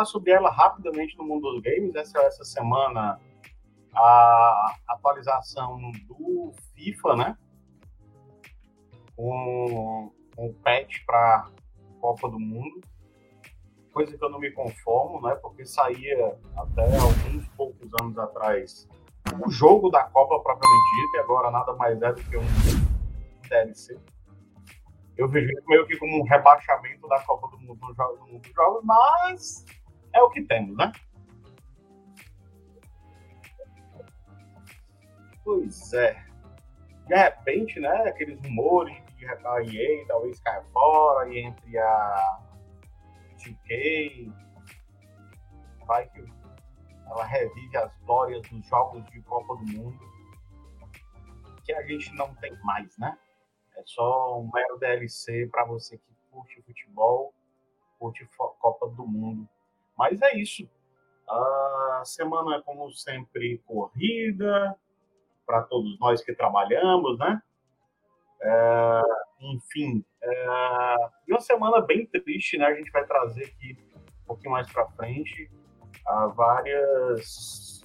falar sobre ela rapidamente no mundo dos games. Essa, essa semana, a atualização do FIFA, né? Com um patch para Copa do Mundo. Coisa que eu não me conformo, né? Porque saía até alguns poucos anos atrás o jogo da Copa propriamente dito, e agora nada mais é do que um DLC. Eu vejo meio que como um rebaixamento da Copa do Mundo no jogo, no jogo mas é o que temos, né? Pois é. De repente, né, aqueles rumores de a EA talvez caia fora e entre a 2K, vai que ela revive as glórias dos jogos de Copa do Mundo que a gente não tem mais, né? É só um mero DLC para você que curte futebol, curte Copa do Mundo. Mas é isso. A semana, como sempre, corrida para todos nós que trabalhamos, né? É, enfim, é, e uma semana bem triste, né? A gente vai trazer aqui um pouquinho mais para frente a várias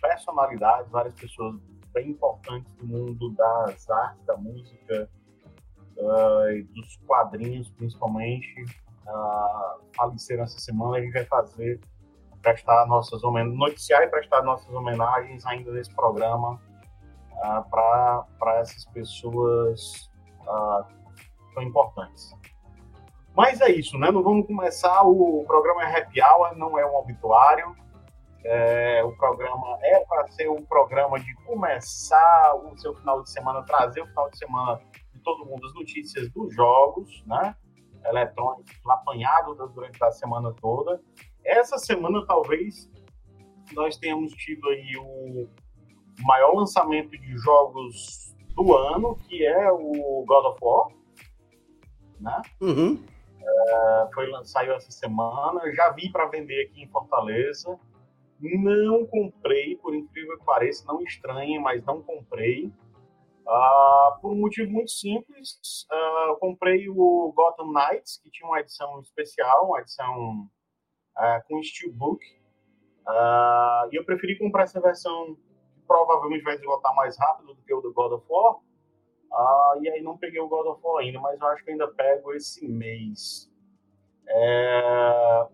personalidades, várias pessoas bem importantes do mundo das artes, da música, uh, e dos quadrinhos, principalmente, uh, faleceram essa semana. A gente vai fazer, prestar nossas homenagens, noticiar e prestar nossas homenagens ainda nesse programa uh, para essas pessoas uh, tão importantes. Mas é isso, né? Não vamos começar. O programa é happy hour, não é um obituário. É, o programa é para ser um programa de começar o seu final de semana, trazer o final de semana de todo mundo as notícias dos jogos, né? Eletrônicos, apanhado durante a semana toda. Essa semana, talvez, nós tenhamos tido aí o maior lançamento de jogos do ano, que é o God of War, né? Uhum. É, foi, saiu essa semana, já vi para vender aqui em Fortaleza. Não comprei, por incrível que pareça, não estranhe, mas não comprei. Uh, por um motivo muito simples, uh, comprei o Gotham Knights, que tinha uma edição especial, uma edição uh, com steelbook, e eu preferi comprar essa versão que provavelmente vai esgotar mais rápido do que o do God of War, e aí não peguei o God of War ainda, mas eu acho que ainda pego esse mês. É...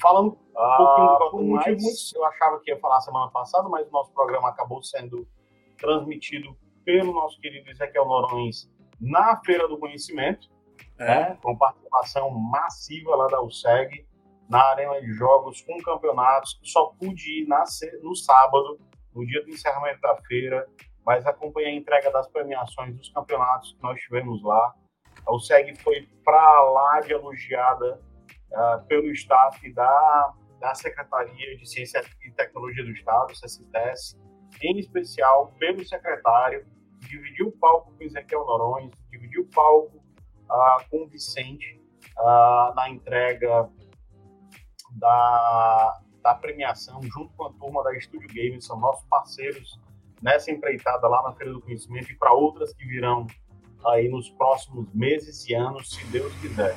Falando um pouquinho do Gotham Knights, eu achava que ia falar semana passada, mas o nosso programa acabou sendo transmitido pelo nosso querido Ezequiel Norões na Feira do Conhecimento, é. né, com participação massiva lá da USEG, na arena de jogos, com campeonatos. Só pude ir na, no sábado, no dia do encerramento da feira, mas acompanhei a entrega das premiações dos campeonatos que nós tivemos lá. A USEG foi para lá de elogiada uh, pelo staff da, da Secretaria de Ciência e Tecnologia do Estado, CCTES, em especial pelo secretário, dividiu o palco com Ezequiel Norões, dividiu o palco uh, com o Vicente uh, na entrega da, da premiação, junto com a turma da Estúdio Games, são nossos parceiros nessa empreitada lá na Feira do Conhecimento e para outras que virão aí nos próximos meses e anos, se Deus quiser.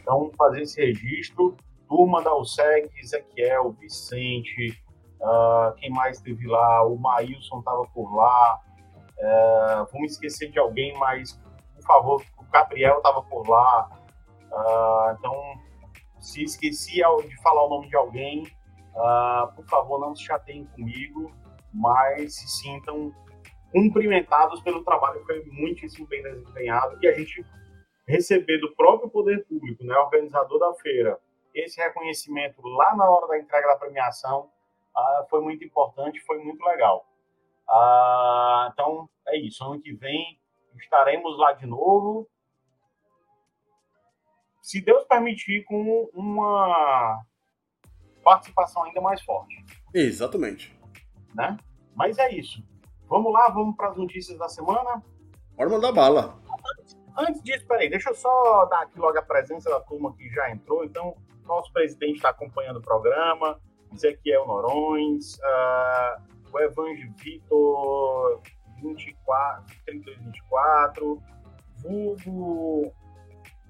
Então, fazer esse registro, turma da USEG, Ezequiel, Vicente, Uh, quem mais esteve lá? O Maílson estava por lá. Uh, vamos esquecer de alguém, mas, por favor, o Gabriel estava por lá. Uh, então, se esqueci de falar o nome de alguém, uh, por favor, não se chateiem comigo, mas se sintam cumprimentados pelo trabalho que foi muitíssimo bem desempenhado e a gente receber do próprio poder público, né, organizador da feira, esse reconhecimento lá na hora da entrega da premiação ah, foi muito importante, foi muito legal. Ah, então, é isso. Ano que vem estaremos lá de novo. Se Deus permitir, com uma participação ainda mais forte. Exatamente. Né? Mas é isso. Vamos lá, vamos para as notícias da semana. Bora mandar bala. Antes, antes disso, peraí, deixa eu só dar aqui logo a presença da turma que já entrou. Então, nosso presidente está acompanhando o programa. Ezequiel Norões, uh, o Evangelho Vitor 24, 3224, Vulgo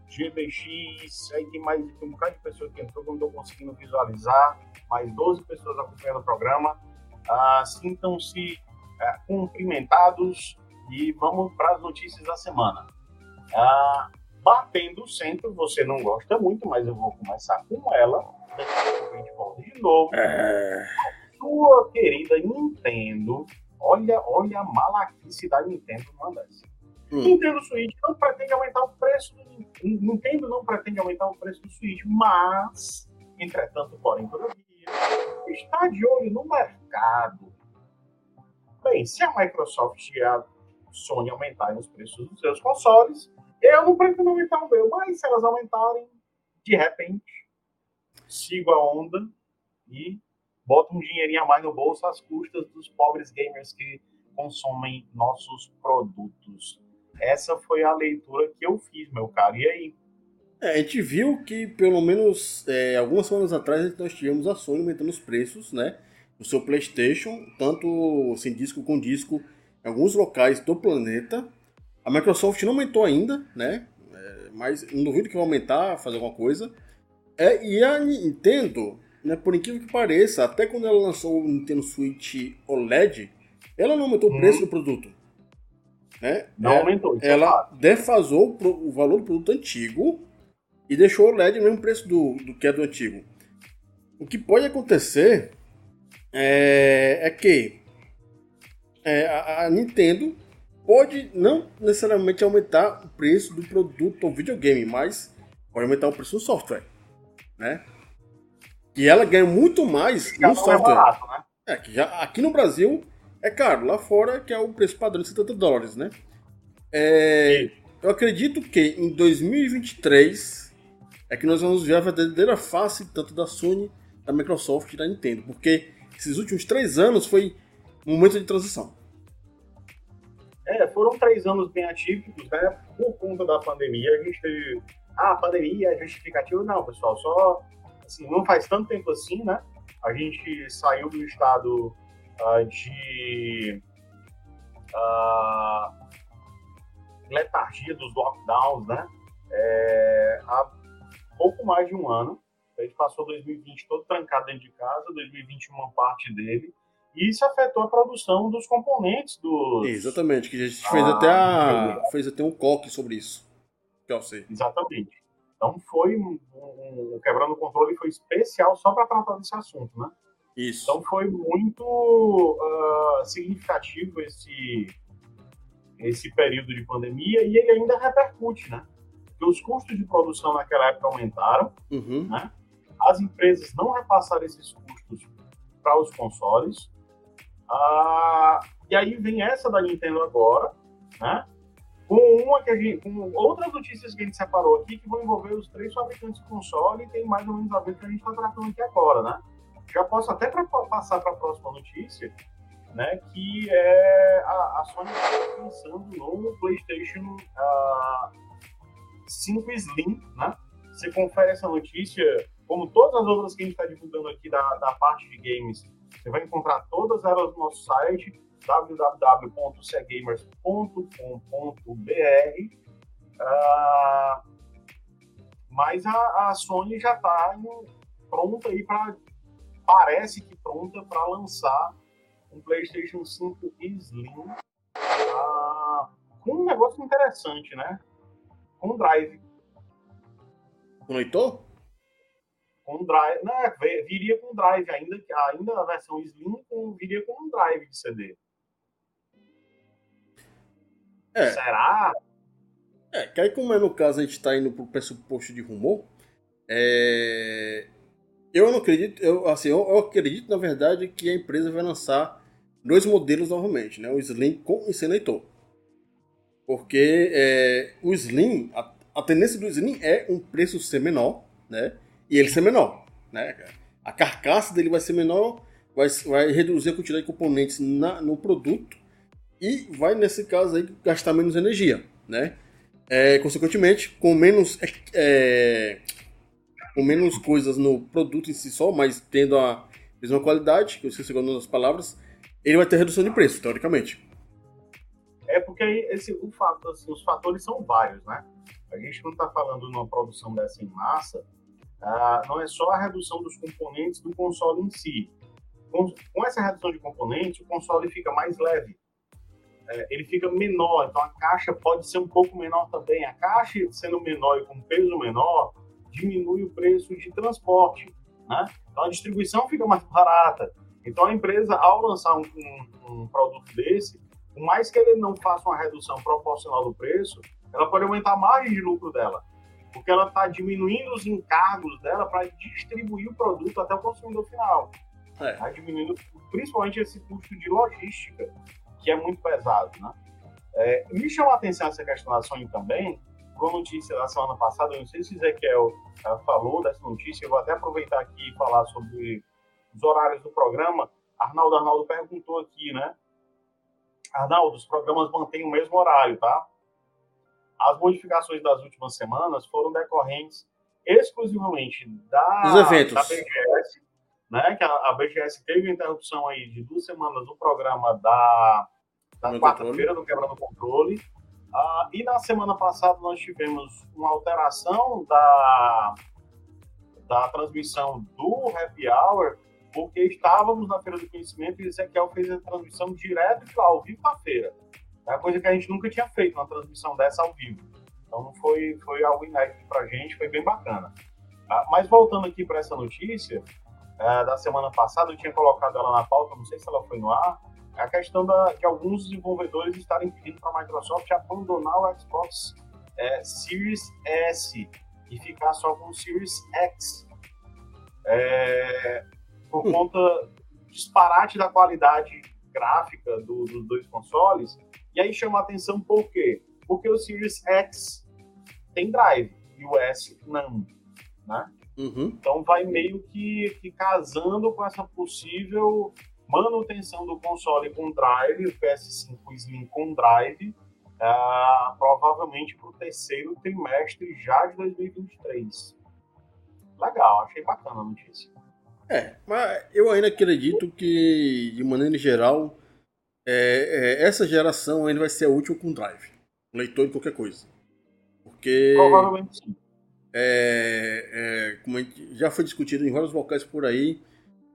GBX, aí tem mais tem um bocado de pessoas que entrou que eu não estou conseguindo visualizar, mais 12 pessoas acompanhando o programa. Ah, Sintam-se ah, cumprimentados e vamos para as notícias da semana. Ah, batendo o centro, você não gosta muito, mas eu vou começar com ela. A gente volta de novo. É... Sua querida Nintendo, olha, olha a malaquice da Nintendo dessa. Hum. Nintendo Switch não pretende aumentar o preço do Nintendo não pretende aumentar o preço do Switch, mas, entretanto, porém, todavia, está de olho no mercado. Bem, se a Microsoft e a Sony aumentarem os preços dos seus consoles, eu não pretendo aumentar o meu, mas se elas aumentarem, de repente, sigo a onda e boto um dinheirinho a mais no bolso às custas dos pobres gamers que consomem nossos produtos. Essa foi a leitura que eu fiz, meu caro. E aí? É, a gente viu que, pelo menos é, algumas semanas atrás, nós tivemos a Sony aumentando os preços, né? Do seu PlayStation, tanto sem disco com disco, em alguns locais do planeta. A Microsoft não aumentou ainda, né? É, mas não duvido que vai aumentar, fazer alguma coisa. É, e a Nintendo, né, por incrível que pareça, até quando ela lançou o Nintendo Switch OLED, ela não aumentou o preço do produto. Né? Não É, aumentou. isso é ela fato. defasou o o valor do produto antigo e deixou o LED no mesmo preço do, do que é do antigo. O que pode acontecer é, é que é, a, a Nintendo pode não necessariamente aumentar o preço do produto ou videogame, mas pode aumentar o preço do software, né? E ela ganha muito mais Já no é software. barato, né? É, que já, aqui no Brasil é caro, lá fora que é o preço padrão de 70 dólares, né? É, eu acredito que em 2023 é que nós vamos ver a verdadeira face tanto da Sony, da Microsoft e da Nintendo, porque esses últimos três anos foi um momento de transição. É, foram três anos bem atípicos, né? Por conta da pandemia, a gente teve. Ah, a pandemia é justificativa? Não, pessoal, só. Assim, não faz tanto tempo assim, né? A gente saiu do estado ah, de. ah, letargia dos lockdowns, né? É, há pouco mais de um ano. A gente passou 2020 todo trancado dentro de casa, 2021 uma parte dele. E isso afetou a produção dos componentes dos. Exatamente, que a gente fez Ah, até a, fez até um coque sobre isso. Que eu sei. Exatamente. Então foi um, um- o quebrando o controle foi especial só para tratar desse assunto, né? Isso. Então foi muito ah, significativo esse esse período de pandemia e ele ainda repercute, né? Porque os custos de produção naquela época aumentaram, Uhum. as empresas não repassaram esses custos para os consoles. Ah, e aí vem essa da Nintendo agora, né? Com uma que a gente, com outras notícias que a gente separou aqui que vão envolver os três fabricantes de console e tem mais ou menos a ver com o que a gente está tratando aqui agora, né? Já posso até pra, passar para a próxima notícia, né? Que é a, a Sony está pensando no PlayStation ah, 5 Slim, né? Você confere essa notícia como todas as outras que a gente está divulgando aqui da, da parte de games, você vai encontrar todas elas no nosso site www.cegamers.com.br. Ah, mas a, a Sony já está pronta aí para parece que pronta para lançar um PlayStation 5 Slim ah, com um negócio interessante, né? Com drive Conectou? com drive, né, viria com drive ainda, ainda a versão Slim com, viria com um drive de CD. É. Será? É, que aí como é no caso a gente está indo pro pressuposto de rumor, é... eu não acredito, eu, assim, eu, eu acredito na verdade que a empresa vai lançar dois modelos novamente, né? O Slim com sem leitor. Porque é, o Slim, a, a tendência do Slim é um preço ser menor, né? E ele ser menor, né? A carcaça dele vai ser menor, vai, vai reduzir a quantidade de componentes na, no produto e vai, nesse caso aí, gastar menos energia, né? É, consequentemente, com menos, é, com menos coisas no produto em si só, mas tendo a mesma qualidade, que eu esqueci agora das palavras, ele vai ter redução de preço, teoricamente. É porque esse, o fato, assim, os fatores são vários, né? A gente não está falando numa produção dessa em massa, ah, não é só a redução dos componentes do console em si. Com, com essa redução de componentes, o console fica mais leve. É, ele fica menor, então a caixa pode ser um pouco menor também. A caixa sendo menor e com peso menor, diminui o preço de transporte. Né? Então a distribuição fica mais barata. Então a empresa, ao lançar um, um, um produto desse, por mais que ele não faça uma redução proporcional do preço, ela pode aumentar a margem de lucro dela, porque ela está diminuindo os encargos dela para distribuir o produto até o consumidor final. É. Tá diminuindo principalmente esse custo de logística, que é muito pesado. Né? É, me chamou a atenção essa questão da Sony também, com a notícia da semana passada, eu não sei se Ezequiel falou dessa notícia, eu vou até aproveitar aqui e falar sobre os horários do programa. Arnaldo Arnaldo perguntou aqui, né? Arnaldo, os programas mantêm o mesmo horário, tá? As modificações das últimas semanas foram decorrentes exclusivamente da, Os eventos. da BGS, né? Que a, a BGS teve interrupção aí de duas semanas no programa da, da quarta-feira do Quebrando Controle. Ah, e na semana passada nós tivemos uma alteração da, da transmissão do Happy Hour porque estávamos na Feira do Conhecimento e Ezequiel fez a transmissão direto de lá, ao vivo da feira. É uma coisa que a gente nunca tinha feito, uma transmissão dessa ao vivo. Então foi, foi algo inédito para a gente, foi bem bacana. Ah, mas voltando aqui para essa notícia, é, da semana passada, eu tinha colocado ela na pauta, não sei se ela foi no ar, a questão da, de alguns desenvolvedores estarem pedindo para a Microsoft abandonar o Xbox é, Series S e ficar só com o Series X. É, por conta do disparate da qualidade gráfica do, dos dois consoles. E aí chama a atenção por quê? Porque o Series X tem drive e o S não, né? Uhum. Então vai meio que, que casando com essa possível manutenção do console com drive, o PS5 Slim com drive, uh, provavelmente para o terceiro trimestre já de 2023. Legal, achei bacana a notícia. É, mas eu ainda acredito que, de maneira geral, é, é, essa geração ainda vai ser última com drive. Leitor de qualquer coisa. Porque. Provavelmente sim. É, é, como já foi discutido em vários locais por aí,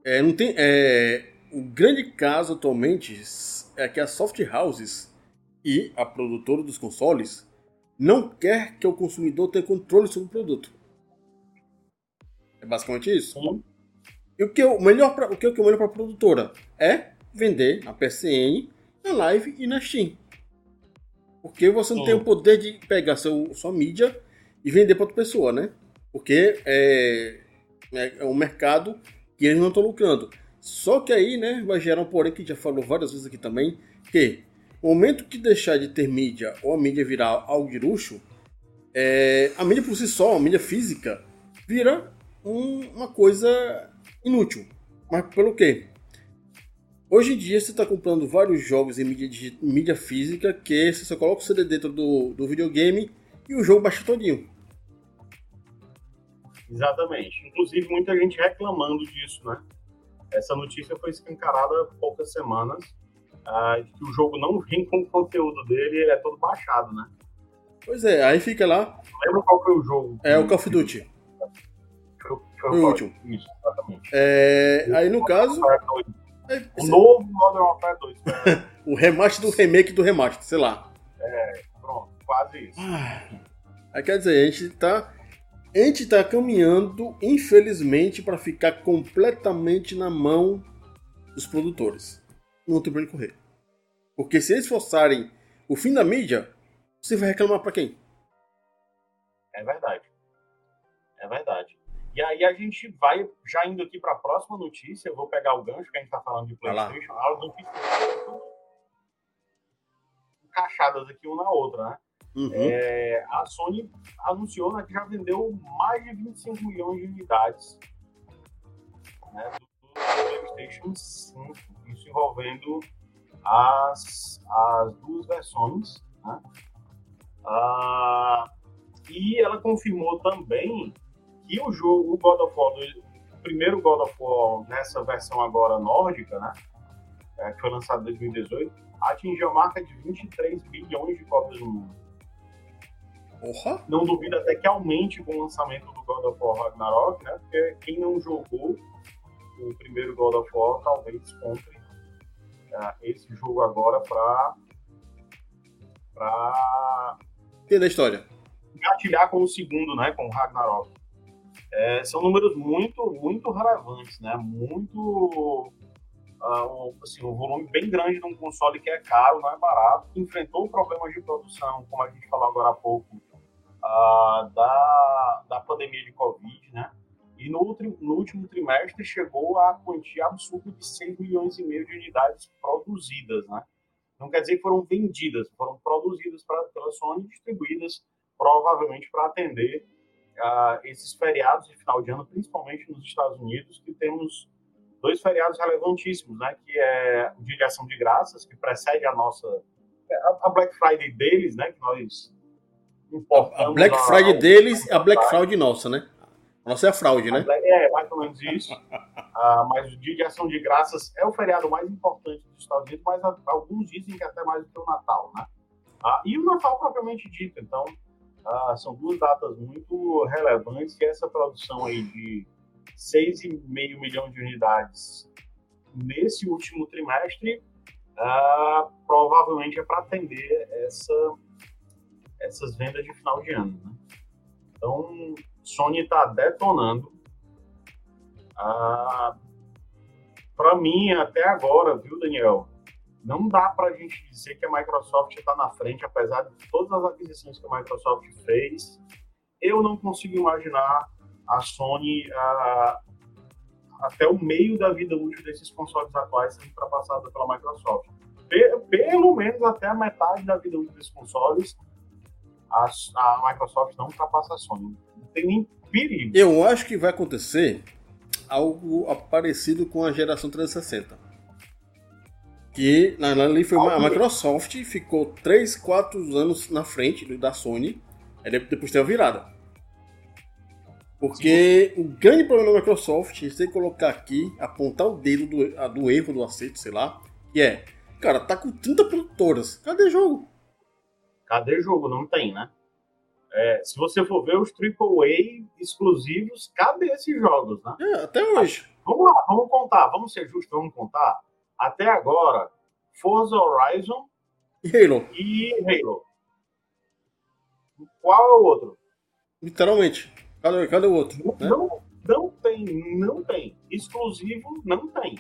é, não tem, é, o grande caso atualmente é que as soft houses e a produtora dos consoles não quer que o consumidor tenha controle sobre o produto. É basicamente isso. Sim. E o que é o melhor para o que é o melhor para a produtora é vender na PCN, na Live e na Steam. Porque você não tem o poder de pegar seu, sua mídia e vender para outra pessoa, né? Porque é, é, é um mercado que eles não estão lucrando. Só que aí, né, vai gerar um porém que já falou várias vezes aqui também, que o momento que deixar de ter mídia ou a mídia virar algo de luxo, é, a mídia por si só, a mídia física, vira um, uma coisa inútil. Mas pelo quê? Hoje em dia você está comprando vários jogos em mídia, mídia física que você só coloca o CD dentro do, do videogame e o jogo baixa todinho. Exatamente. Inclusive muita gente reclamando disso, né? Essa notícia foi escancarada há poucas semanas, uh, que o jogo não vem com o conteúdo dele, ele é todo baixado, né? Pois é, aí fica lá. Lembra qual foi o jogo? É o Call of Duty. Foi o último. Isso, exatamente. É, aí no caso. É, o novo Modern Warfare 2. o remaster do remake do remaster, sei lá. É, pronto, quase isso. Ah, aí quer dizer, a gente tá. A gente tá caminhando, infelizmente, para ficar completamente na mão dos produtores. Não tem onde correr. Porque se eles forçarem o fim da mídia, você vai reclamar para quem? É verdade. É verdade. E aí a gente vai, já indo aqui para a próxima notícia, eu vou pegar o gancho que a gente está falando de PlayStation, encaixadas aqui uma na outra, né? Uhum. É, a Sony anunciou né, que já vendeu mais de 25 milhões de unidades né, do, PlayStation 5, isso envolvendo as, as duas versões. Né? Ah, e ela confirmou também e o jogo, o God of War, o primeiro God of War nessa versão agora nórdica, né? É, que foi lançado em 2018, atingiu a marca de 23 bilhões de cópias no mundo. Não duvido até que aumente com o lançamento do God of War Ragnarok, né? Porque quem não jogou o primeiro God of War talvez compre uh, esse jogo agora para para da história. Engatilhar com o segundo, né? Com o Ragnarok. É, são números muito, muito relevantes, né? Muito uh, um, assim, um volume bem grande de um console que é caro, não é barato, enfrentou problemas de produção, como a gente falou agora há pouco, uh, da, da pandemia de Covid, né? E no, no, último trimestre chegou a quantia absurda de 6 milhões e meio de unidades produzidas, né? Não quer dizer que foram vendidas, foram produzidas pra, pela Sony e distribuídas provavelmente para atender uh, esses feriados de final de ano, principalmente nos Estados Unidos, que temos dois feriados relevantíssimos, né? Que é o Dia de Ação de Graças, que precede a nossa a Black Friday deles, né? Que nós importamos. A Black Friday a, deles e a Black Friday nossa, né? A nossa é a fraude, né? É, mais ou menos isso. uh, mas o Dia de Ação de Graças é o feriado mais importante dos Estados Unidos, mas alguns dizem que até mais do que o Natal, né? Uh, e o Natal propriamente dito. Então, uh, são duas datas muito relevantes e essa produção aí de 6,5 milhão de unidades nesse último trimestre, provavelmente é para atender essa, essas vendas de final de ano. Né? Então, Sony está detonando. Uh, para mim, até agora, viu, Daniel? Não dá para a gente dizer que a Microsoft está na frente, apesar de todas as aquisições que a Microsoft fez. Eu não consigo imaginar a Sony até o meio da vida útil desses consoles atuais sendo ultrapassada pela Microsoft. Pelo menos até a metade da vida útil desses consoles, a, a Microsoft não ultrapassa a Sony. Não tem nem perigo. Eu acho que vai acontecer algo parecido com a geração 360. Que na ali foi uma, a Microsoft ficou 3, 4 anos na frente da Sony, aí depois teve a virada. Porque Sim. o grande problema da Microsoft, você colocar aqui, apontar o dedo do, do erro do acerto, sei lá, que é, cara, tá com 30 produtoras, cadê jogo? Cadê jogo? Não tem, né? É, se você for ver os AAA exclusivos, cadê esses jogos, né? É, até hoje. Vamos lá, vamos contar, vamos ser justos, vamos contar. Até agora, Forza Horizon e Halo. E Halo. Qual é o outro? Literalmente. Cadê, cadê o outro? Né? Não, não tem, não tem. Exclusivo, não tem.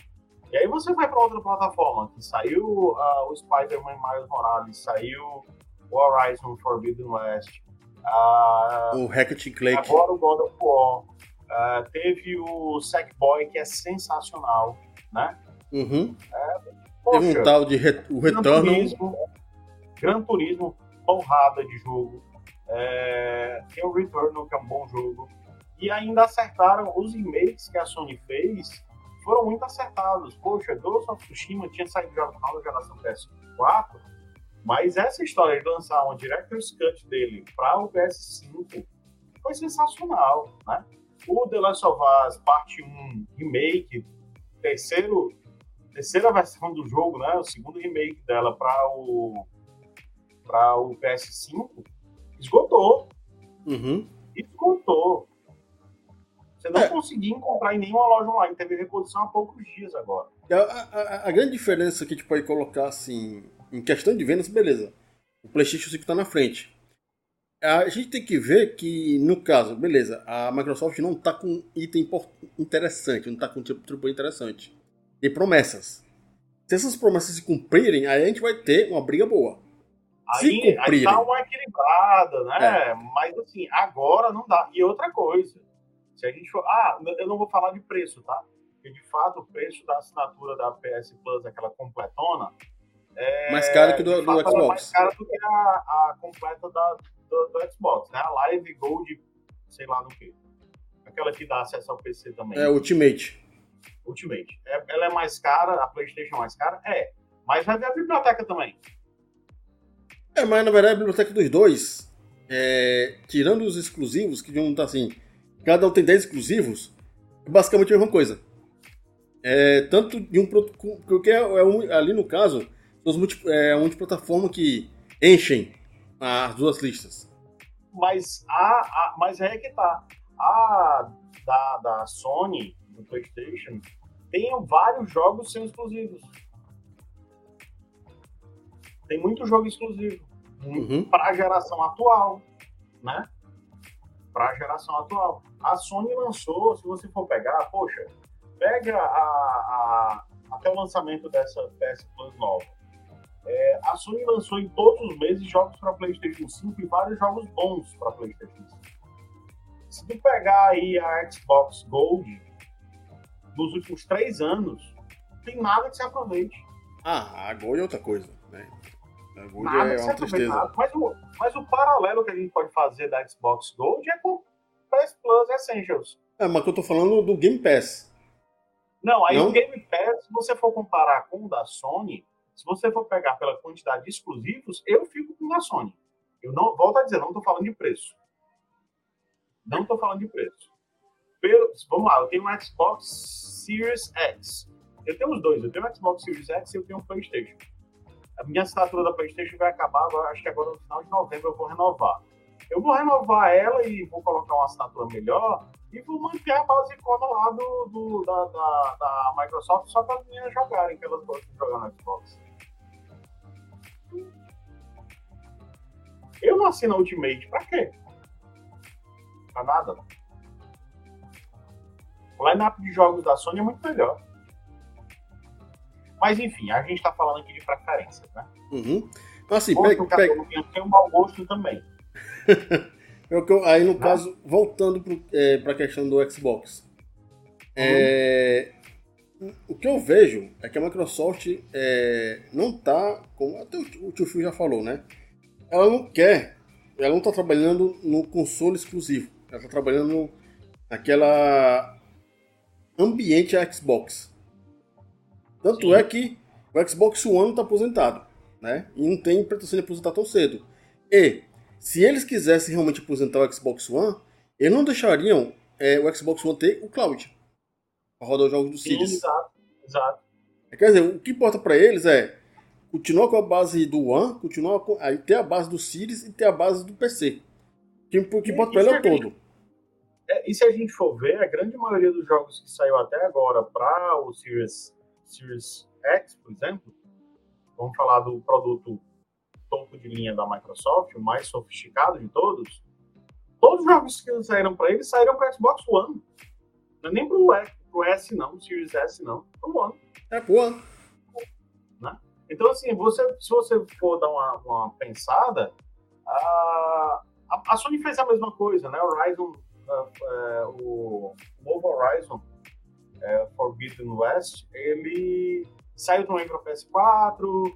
E aí você vai para outra plataforma, que saiu uh, o Spider-Man Miles Morales, saiu Horizon Forbidden West, uh, o Hackett Clank. Agora o God of War. Uh, teve o Sackboy, que é sensacional, né? Uhum. É, poxa, teve um tal de re o Retorno. Gran Turismo, Gran Turismo, porrada de jogo. É, tem o Returnal, que é um bom jogo. E ainda acertaram os remakes que a Sony fez, foram muito acertados. Poxa, Ghost of Tsushima tinha saído já da geração PS4, mas essa história de lançar uma Director's Cut dele para o PS5 foi sensacional, né? O The Last of Us Parte 1 Remake, terceiro, terceira versão do jogo, né? O segundo remake dela para o o PS5 Esgotou. Uhum. Esgotou. Você não é. conseguia encontrar em nenhuma loja online. Teve reposição há poucos dias agora. A, a, a, grande diferença que a gente pode colocar, assim, em questão de vendas, beleza. O PlayStation 5 está na frente. A gente tem que ver que, no caso, beleza, a Microsoft não está com item interessante, não está com tipo interessante. Tem promessas. Se essas promessas se cumprirem, aí a gente vai ter uma briga boa. Aí, aí dá uma equilibrada, né? É. Mas assim, agora não dá. E outra coisa, se a gente for. Ah, eu não vou falar de preço, tá? Porque de fato o preço da assinatura da PS Plus, aquela completona. É, mais cara que do, do Xbox. É mais cara do que a, a completa da, do, do, Xbox, né? A Live Gold, sei lá no que. Aquela que dá acesso ao PC também. É, Ultimate. Ultimate. É, ela é mais cara, a PlayStation é mais cara? É. Mas vai ver a biblioteca também. É, mas na verdade a biblioteca dos dois, é, tirando os exclusivos, que vão estar assim, cada um tem 10 exclusivos, é basicamente a mesma coisa. É, tanto de um produto, porque é, é um, ali no caso, Os multi, é, multiplataforma que enchem as duas listas. Mas, a, a, mas é que tá. A da, da Sony, do PlayStation, tem vários jogos sem exclusivos. Tem muito jogo exclusivo. Uhum. Para a geração atual, né? Para a geração atual. A Sony lançou, se você for pegar, poxa, pega a, a até o lançamento dessa PS Plus nova. É, a Sony lançou em todos os meses jogos para PlayStation 5 e vários jogos bons para PlayStation 5. Se tu pegar aí a Xbox Gold, nos últimos três anos, não tem nada que se aproveite. Ah, a Gold é outra coisa, né? A Gold nada é uma tristeza. Mas o, mas o paralelo que a gente pode fazer da Xbox Gold é com o PS Plus Essentials. É, mas que eu tô falando do Game Pass. Não, aí não? o Game Pass, se você for comparar com o da Sony, se você for pegar pela quantidade de exclusivos, eu fico com da Sony. Eu não, volto a dizer, não estou falando de preço. Não estou falando de preço. Pelo, vamos lá, eu tenho um Xbox Series X. Eu tenho os dois, eu tenho um Xbox Series X e eu tenho um PlayStation. A minha assinatura da PlayStation vai acabar, agora, acho que agora no final de novembro eu vou renovar. Eu vou renovar ela e vou colocar uma assinatura melhor e vou manter a base basicona lá do, do da, da, da, Microsoft só para as meninas jogarem, que elas gostam de jogar no Xbox. Eu não assino a Ultimate, pra quê? Pra nada. O line-up de jogos da Sony é muito melhor. Mas enfim, a gente tá falando aqui de preferências, né? Uhum. Então, assim, Outro pega, pega... tem um mau gosto também. aí, no caso, voltando para é, a questão do Xbox. É, o que eu vejo é que a Microsoft é, não tá, como até o tio Phil já falou, né? Ela não quer, ela não está trabalhando no console exclusivo. Ela está trabalhando naquela ambiente Xbox. Tanto Sim. é que o Xbox One está aposentado, né? E não tem pretensão de aposentar tão cedo. E se eles quisessem realmente aposentar o Xbox One, eles não deixariam é, o Xbox One ter o cloud para rodar os jogos do Series. Exato, exato. Quer dizer, o que importa para eles é continuar com a base do One, continuar com, aí ter a base do Series e ter a base do PC. Que, que para ele é o todo. É, e se a gente for ver, a grande maioria dos jogos que saiu até agora para o Series, Series X, por exemplo, vamos falar do produto topo de linha da Microsoft, o mais sofisticado de todos, todos os jogos que saíram para ele saíram para Xbox One. Não é nem para o S, não, Series S, não, para o One. É pro One. Então, assim, você, se você for dar uma, uma pensada, a, a, Sony fez a mesma coisa, né? Horizon, uh, uh, o novo Horizon uh, Forbidden West, ele saiu também para PS4,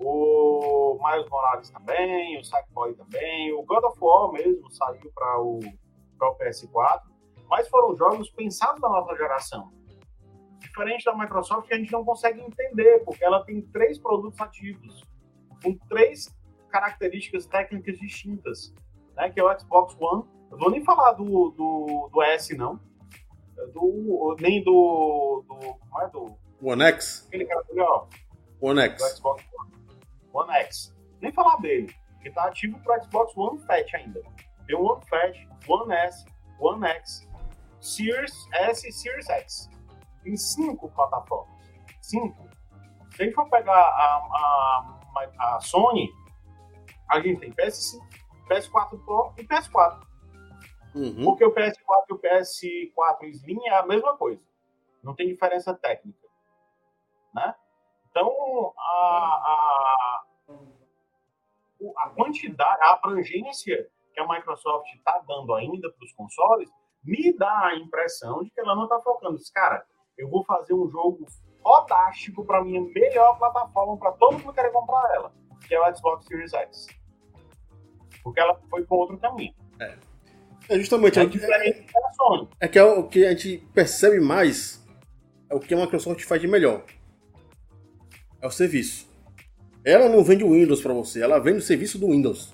o Miles Morales também, o Sackboy também, o God of War mesmo saiu para o, o PS4, mas foram jogos pensados na nova geração. Diferente da Microsoft, que a gente não consegue entender, porque ela tem três produtos ativos, com três características técnicas distintas, né, que é o Xbox One. Eu vou nem falar do, do, do S, não. Do, nem do, do. Como é do. One X? Aquele cara ali, ó. One X. Xbox One. One X. Nem falar dele, que está ativo para Xbox One Fat ainda. Tem o One Fat, One S, One X, Series S e Series X. Tem cinco plataformas. Cinco. Se a gente for pegar a, a, a Sony, a gente tem PS5, PS4 Pro e PS4. Uhum. Porque o PS4 e o PS4 Slim é a mesma coisa. Não tem diferença técnica. Né? Então, a, a, a quantidade, a abrangência que a Microsoft está dando ainda para os consoles, me dá a impressão de que ela não está focando. Cara, eu vou fazer um jogo fantástico para minha melhor plataforma, para todo mundo querer comprar ela, que é o Xbox Series X. Porque ela foi por outro caminho. É. É justamente é, é, Sony. É que é o que a gente percebe mais é o que a Microsoft faz de melhor é o serviço. Ela não vende o Windows para você, ela vende o serviço do Windows.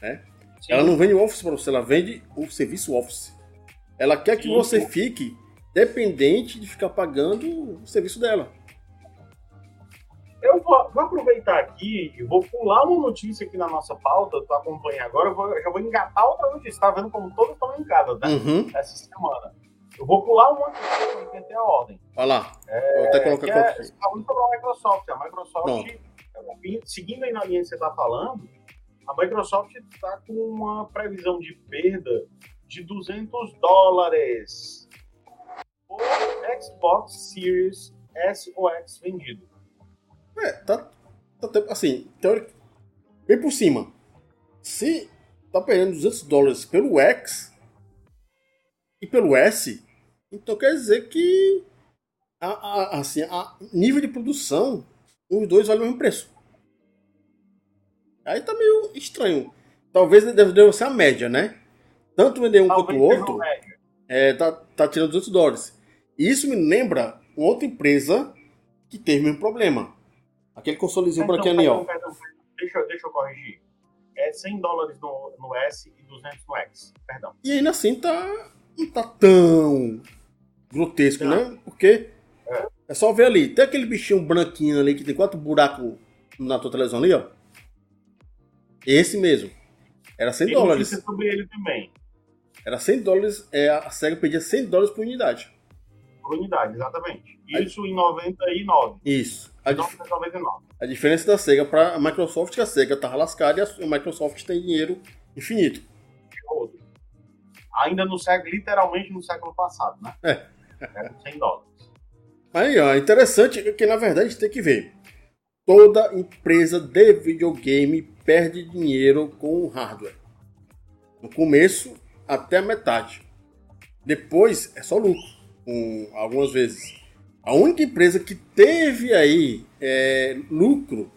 Né? Ela não vende o Office para você, ela vende o serviço Office. Ela quer que Sim. você fique dependente de ficar pagando o serviço dela. eu vou, vou, aproveitar aqui e vou pular uma notícia aqui na nossa pauta, tu acompanha agora, eu, vou, eu já vou engatar outra notícia, tá vendo como todas estão ligadas, né? Uhum. Essa semana. Eu vou pular uma notícia para ter a ordem. Olha lá. É, vou até colocar é, falando sobre a Microsoft. A Microsoft, seguindo aí na linha que você está falando, a Microsoft está com uma previsão de perda de 200 dólares por Xbox Series S ou X vendido. É, tá, tá assim, teórico, bem por cima. Se tá perdendo 200 dólares pelo X e pelo S, então quer dizer que a, a, assim, a nível de produção, os dois valem o mesmo preço. Aí tá meio estranho. Talvez deve, ser a média, né? Tanto vender um quanto o outro, é, tá, tá tirando 200 dólares. Isso me lembra outra empresa que teve o mesmo problema. Aquele consolezinho para branquinho ali, ó. Deixa, deixa eu corrigir. É 100 dólares no, no S e 200 no X. Perdão. E ainda assim tá, não tá tão grotesco, não. né? Porque é. é. só ver ali. Tem aquele bichinho branquinho ali que tem quatro buracos na tua televisão ali, ó. Esse mesmo. Era 100 tem dólares. sobre ele também. Era 100 dólares, é, a SEGA pedia 100 dólares por unidade. Unidade, exatamente. Isso em 99. Isso. A, dif a diferença da SEGA para a Microsoft é que a SEGA estava lascada e a Microsoft tem dinheiro infinito. Ainda no século, literalmente no século passado, né? É. é 100 dólares. Aí, ó, interessante que na verdade tem que ver. Toda empresa de videogame perde dinheiro com o hardware. No começo até a metade. Depois é só lucro, com, algumas vezes. A única empresa que teve aí é, lucro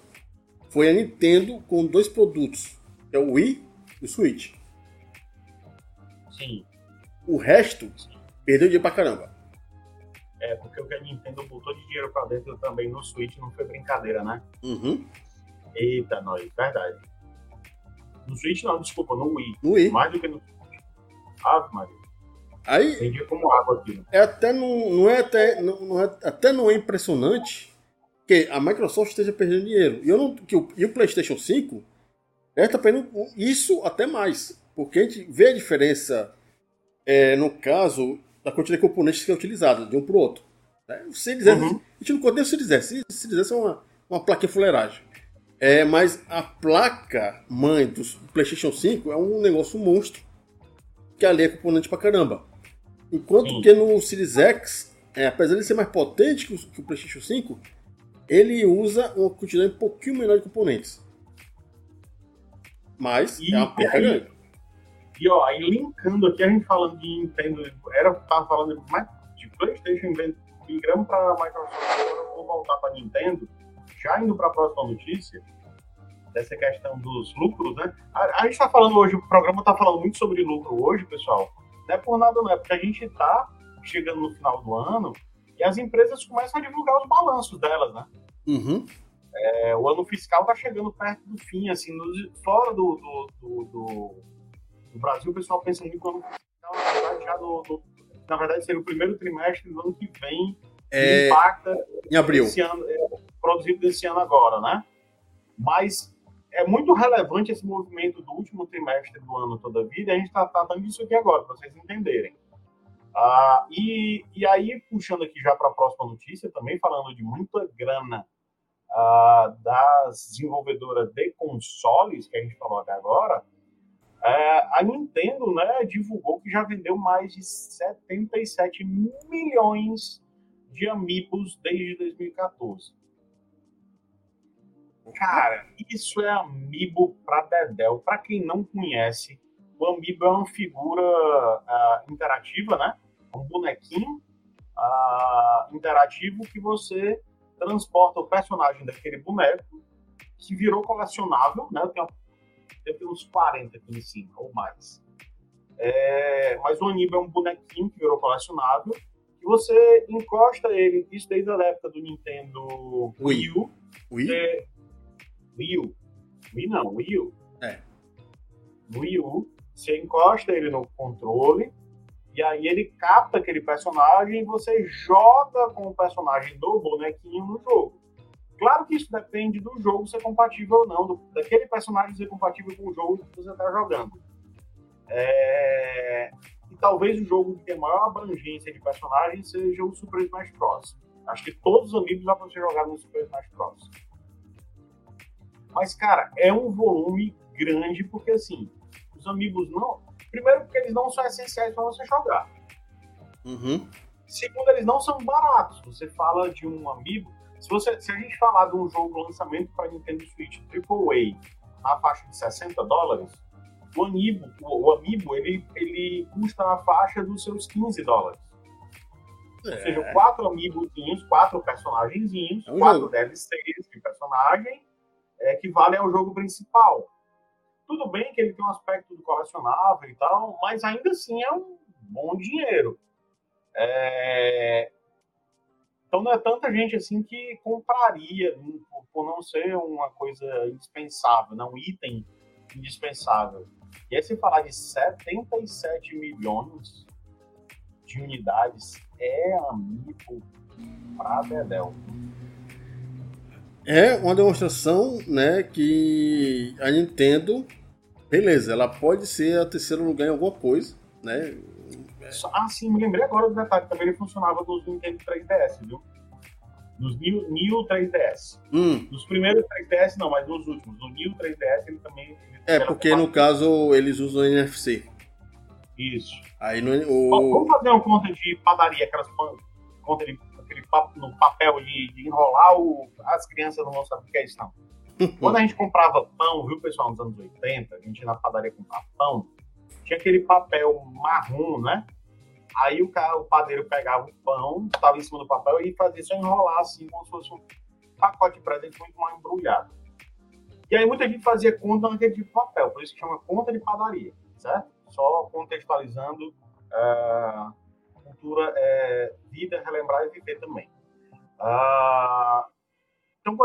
foi a Nintendo com dois produtos, é o Wii e o Switch. Sim. O resto perdeu dinheiro pra caramba. É, porque o que a Nintendo botou de dinheiro pra dentro também no Switch não foi brincadeira, né? Uhum. Eita, nós, verdade. No Switch não, desculpa, no Wii. No Wii. Mais do que no Switch. Ave Maria. Aí, Vendia como água aqui. É até não, não é até não, não é, até não é impressionante que a Microsoft esteja perdendo dinheiro. E eu não que o, e o PlayStation 5 está perdendo isso até mais, porque a gente vê a diferença é, no caso da quantidade de componentes que é utilizada de um para o outro. Né? Se dizer, uhum. a gente não conta nem se dizer, se, se dizer é uma, uma placa de fuleiragem. É, mas a placa mãe do PlayStation 5 é um negócio monstro que ali é componente pra caramba. Enquanto Sim. que no Series X, é, apesar de ser mais potente que o, que o, PlayStation 5, ele usa uma quantidade um pouquinho menor de componentes. Mas e, é uma perca grande. E ó, aí linkando aqui, a gente falando de Nintendo, era tava falando mais de PlayStation migrando para Microsoft, agora vou voltar para Nintendo, já indo para a próxima notícia, dessa questão dos lucros, né? A, a gente está falando hoje, o programa está falando muito sobre lucro hoje, pessoal, não é por nada, não. É porque a gente está chegando no final do ano e as empresas começam a divulgar os balanços delas, né? Uhum. É, o ano fiscal está chegando perto do fim, assim, no, fora do, do, do, do, Brasil, o pessoal pensa muito no ano fiscal, na verdade, já do, do, na verdade, seria o primeiro trimestre do ano que vem, é... impacta em abril. Esse ano, é, produzido desse ano agora, né? Mas é muito relevante esse movimento do último trimestre do ano toda a vida, e a gente está tratando disso aqui agora, para vocês entenderem. Ah, e, e aí, puxando aqui já para a próxima notícia, também falando de muita grana ah, das desenvolvedoras de consoles, que a gente falou até agora, é, a Nintendo né, divulgou que já vendeu mais de 77 milhões de amiibos desde 2014. Cara, isso é Amiibo pra Dedel. Pra quem não conhece, o Amiibo é uma figura uh, interativa, né? Um bonequinho uh, interativo que você transporta o personagem daquele boneco que virou colecionável, né? Eu tenho, eu tenho uns 40 aqui em cima, ou mais. É, mas o Amiibo é um bonequinho que virou colecionável que você encosta ele, isso desde a época do Nintendo Wii U. Wii? É, Wii U. Wii não, Wii U. É. Wii U, você encosta ele no controle e aí ele capta aquele personagem e você joga com o personagem do bonequinho no jogo. Claro que isso depende do jogo ser compatível ou não, do, daquele personagem ser compatível com o jogo que você está jogando. É... E talvez o jogo que tem maior abrangência de personagens seja o Super Smash Bros. Acho que todos os amigos dá para ser jogado no Super Smash Bros. Mas, cara, é um volume grande, porque assim, os amigos não. Primeiro, porque eles não são essenciais para você jogar. Uhum. Segundo, eles não são baratos. Você fala de um amigo. Se, você, se a gente falar de um jogo lançamento para Nintendo Switch AAA na faixa de 60 dólares, o Amiibo, o, o Amiibo ele, ele custa a faixa dos seus 15 dólares. É. Ou seja, quatro amiibozinhos, quatro personagenzinhos, é um quatro jogo. DLCs de personagem, é, que valem ao jogo principal. Tudo bem que ele tem um aspecto do colecionável e tal, mas ainda assim é um bom dinheiro. É... Então não é tanta gente assim que compraria por não ser uma coisa indispensável, não um item indispensável. E aí se falar de 77 milhões de unidades é amigo pra Dedel. É uma demonstração, né, que a Nintendo, beleza, ela pode ser a terceiro lugar em alguma coisa, né? Ah, sim, me lembrei agora do detalhe, também ele funcionava nos Nintendo 3DS, viu? Nos New, New 3DS. Hum. Nos primeiros 3DS não, mas nos últimos. No New 3DS ele também... Ele é, porque no caso eles usam NFC. Isso. Aí no, o... Vamos fazer uma conta de padaria, aquelas conta de no papel de, de enrolar o, as crianças não vão saber o que é isso, não. Quando a gente comprava pão, viu, pessoal, nos anos 80, a gente ia na padaria comprar pão, tinha aquele papel marrom, né? Aí o, cara, o padeiro pegava o pão, estava em cima do papel e fazia só enrolar assim, como se fosse um pacote de presente muito mal embrulhado. E aí muita gente fazia conta naquele tipo de papel, por isso que chama conta de padaria, certo? só contextualizando uh, é vida, relembrar e viver também. Uh, então,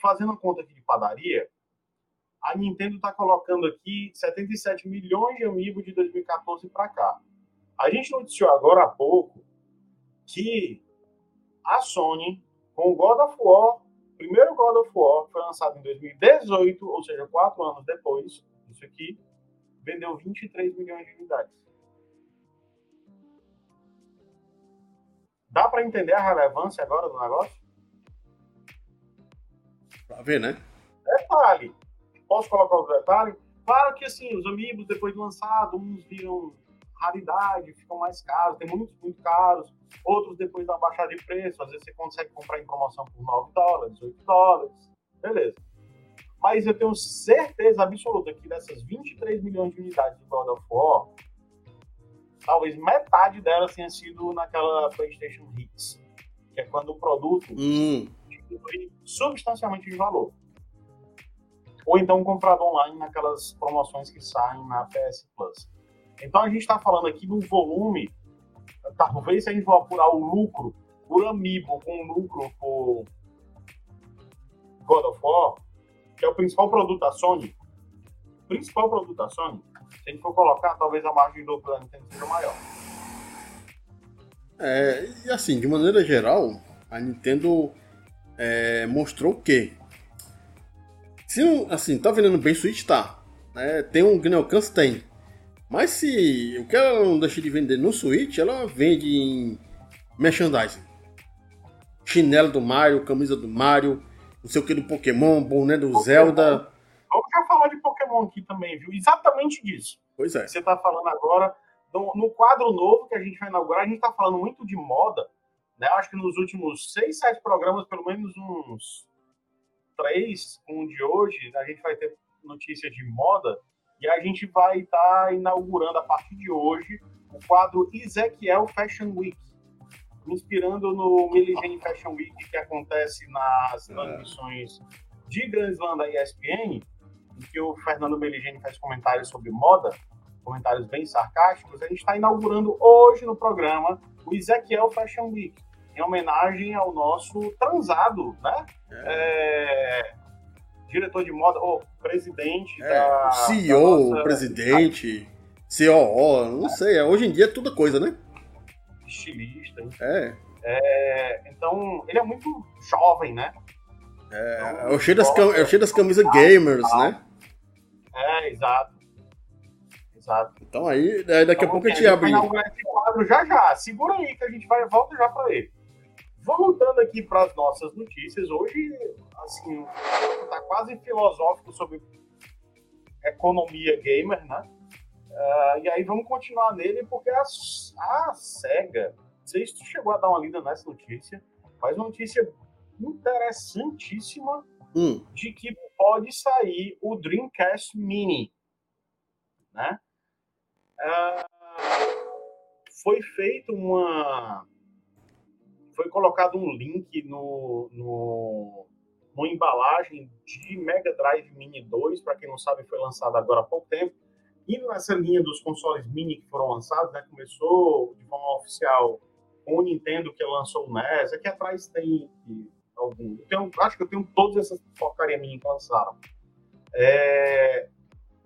fazendo a conta aqui de padaria, a Nintendo está colocando aqui 77 milhões de amigos de 2014 para cá. A gente noticiou agora há pouco que a Sony, com o God of War, primeiro God of War, foi lançado em 2018, ou seja, quatro anos depois, isso aqui, vendeu 23 milhões de unidades. Dá para entender a relevância agora do negócio? Pra ver, né? Detalhe. Posso colocar os detalhes? Claro que, assim, os amigos, depois de lançado, uns viram raridade, ficam mais caros, tem muitos muito caros, outros depois da baixada de preço, às vezes você consegue comprar em promoção por 9 dólares, 8 dólares, beleza. Mas eu tenho certeza absoluta que dessas 23 milhões de unidades de God of War, talvez metade delas tenha sido naquela PlayStation Hits, que é quando o produto hum. diminui substancialmente de valor. Ou então comprado online naquelas promoções que saem na PS Plus. Então a gente está falando aqui de um volume, talvez se a gente for apurar o lucro por amiibo com lucro por God of War, que é o principal produto da Sony, principal produto da Sony, se a gente for colocar, talvez a margem do plano tenha seja maior. É, e assim, de maneira geral, a Nintendo é, mostrou que se assim, tá vendendo bem Switch, tá. É, tem um grande alcance, tem. Mas se o que ela não deixa de vender no Switch, ela vende em merchandising. Chinelo do Mario, camisa do Mario, não sei o que do Pokémon, boné do. Zelda. Falar de Pokémon aqui também, viu? Exatamente disso. Pois é. Você está falando agora, no, no, quadro novo que a gente vai inaugurar, a gente está falando muito de moda, né? Acho que nos últimos seis, sete programas, pelo menos uns três, um de hoje, a gente vai ter notícias de moda e a gente vai estar tá inaugurando a partir de hoje o quadro Ezequiel Fashion Week inspirando no Milligene Fashion Week que acontece nas é. transmissões de Grand Slam da ESPN, que o Fernando Meligeni faz comentários sobre moda, comentários bem sarcásticos, a gente está inaugurando hoje no programa o Ezequiel Fashion Week, em homenagem ao nosso transado, né? É. É, diretor de moda, ou presidente é, da. CEO, da nossa... presidente, COO, não sei, hoje em dia é tudo coisa, né? estilista. É. é. Então, ele é muito jovem, né? É, então, é, o cheio das, cam é o cheio das camisas gamers, né? É, exato. Exato. Então aí, daqui então, a pouco a gente abre. esse quadro já já. Segura aí que a gente vai volta já para ele. Voltando aqui para as nossas notícias, hoje, assim, tá quase filosófico sobre economia gamer, né? Uh, e aí vamos continuar nele, porque a, a SEGA, não sei se tu chegou a dar uma lida nessa notícia, mas uma notícia interessantíssima hum. de que pode sair o Dreamcast Mini, né? Uh, foi feito uma foi colocado um link no, no, no embalagem de Mega Drive Mini 2, para quem não sabe, foi lançado agora há pouco tempo. E nessa linha dos consoles mini que foram lançados, né, começou de forma oficial com o Nintendo que lançou o NES. Aqui atrás tem algum. Eu tenho, acho que eu tenho todas essas porcaria mini que lançaram. É,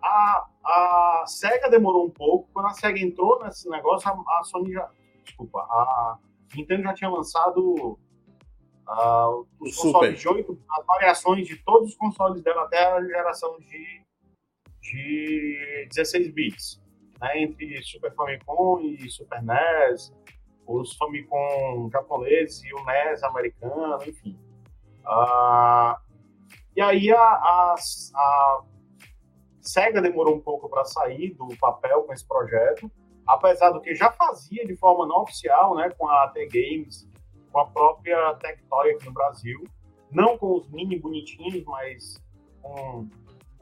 a, a SEGA demorou um pouco. Quando a SEGA entrou nesse negócio, a, a Sony já. Desculpa, a Nintendo já tinha lançado uh, os Super. consoles de 8, as variações de todos os consoles dela até a geração de, de 16 bits. Né, entre Super Famicom e Super NES, os Famicom japoneses e o NES americano, enfim. Uh, e aí a, a, a SEGA demorou um pouco para sair do papel com esse projeto, apesar do que já fazia de forma não oficial, né, com a AT Games, com a própria Tectoy aqui no Brasil, não com os mini bonitinhos, mas com,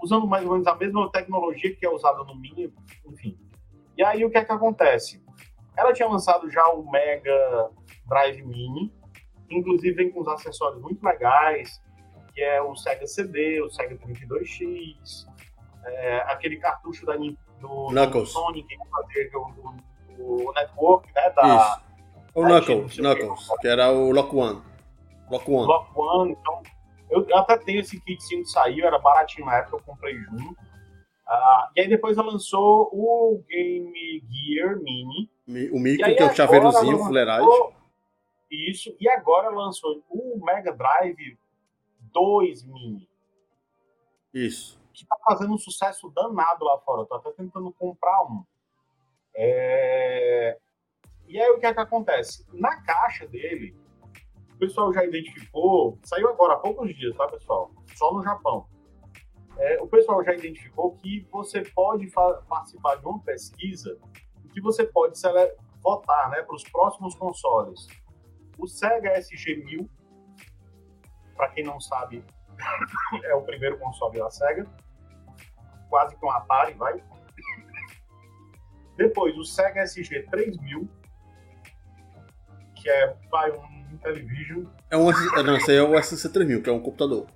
usando mais ou menos a mesma tecnologia que é usada no mini, enfim. E aí o que é que acontece? Ela tinha lançado já o Mega Drive Mini, inclusive vem com uns acessórios muito legais, que é o Sega CD, o Sega 32X, é, aquele cartucho da, do, do Sonic que fazia o, network, né? Da. O da Knuckles, Knuckles que, era o Lock One. Lock One. Lock One, então. Eu, eu até tenho esse kitzinho que saiu, era baratinho na época, eu comprei junto. Uh, e aí depois ela lançou o Game Gear Mini. O micro, que é o chaveirozinho, fuleiragem. Isso, e agora lançou o Mega Drive 2 Mini. Isso que está fazendo um sucesso danado lá fora. Estou até tentando comprar um. É... E aí o que é que acontece? Na caixa dele, o pessoal já identificou, saiu agora há poucos dias, tá, pessoal? Só no Japão. É, o pessoal já identificou que você pode participar de uma pesquisa que você pode votar né, para os próximos consoles. O Sega SG-1000, para quem não sabe, é o primeiro console da Sega quase que um Atari, vai. Depois o Sega SG 3000, que é vai, um Intellivision. É um, não, aí é o SC 3000, que é um computador.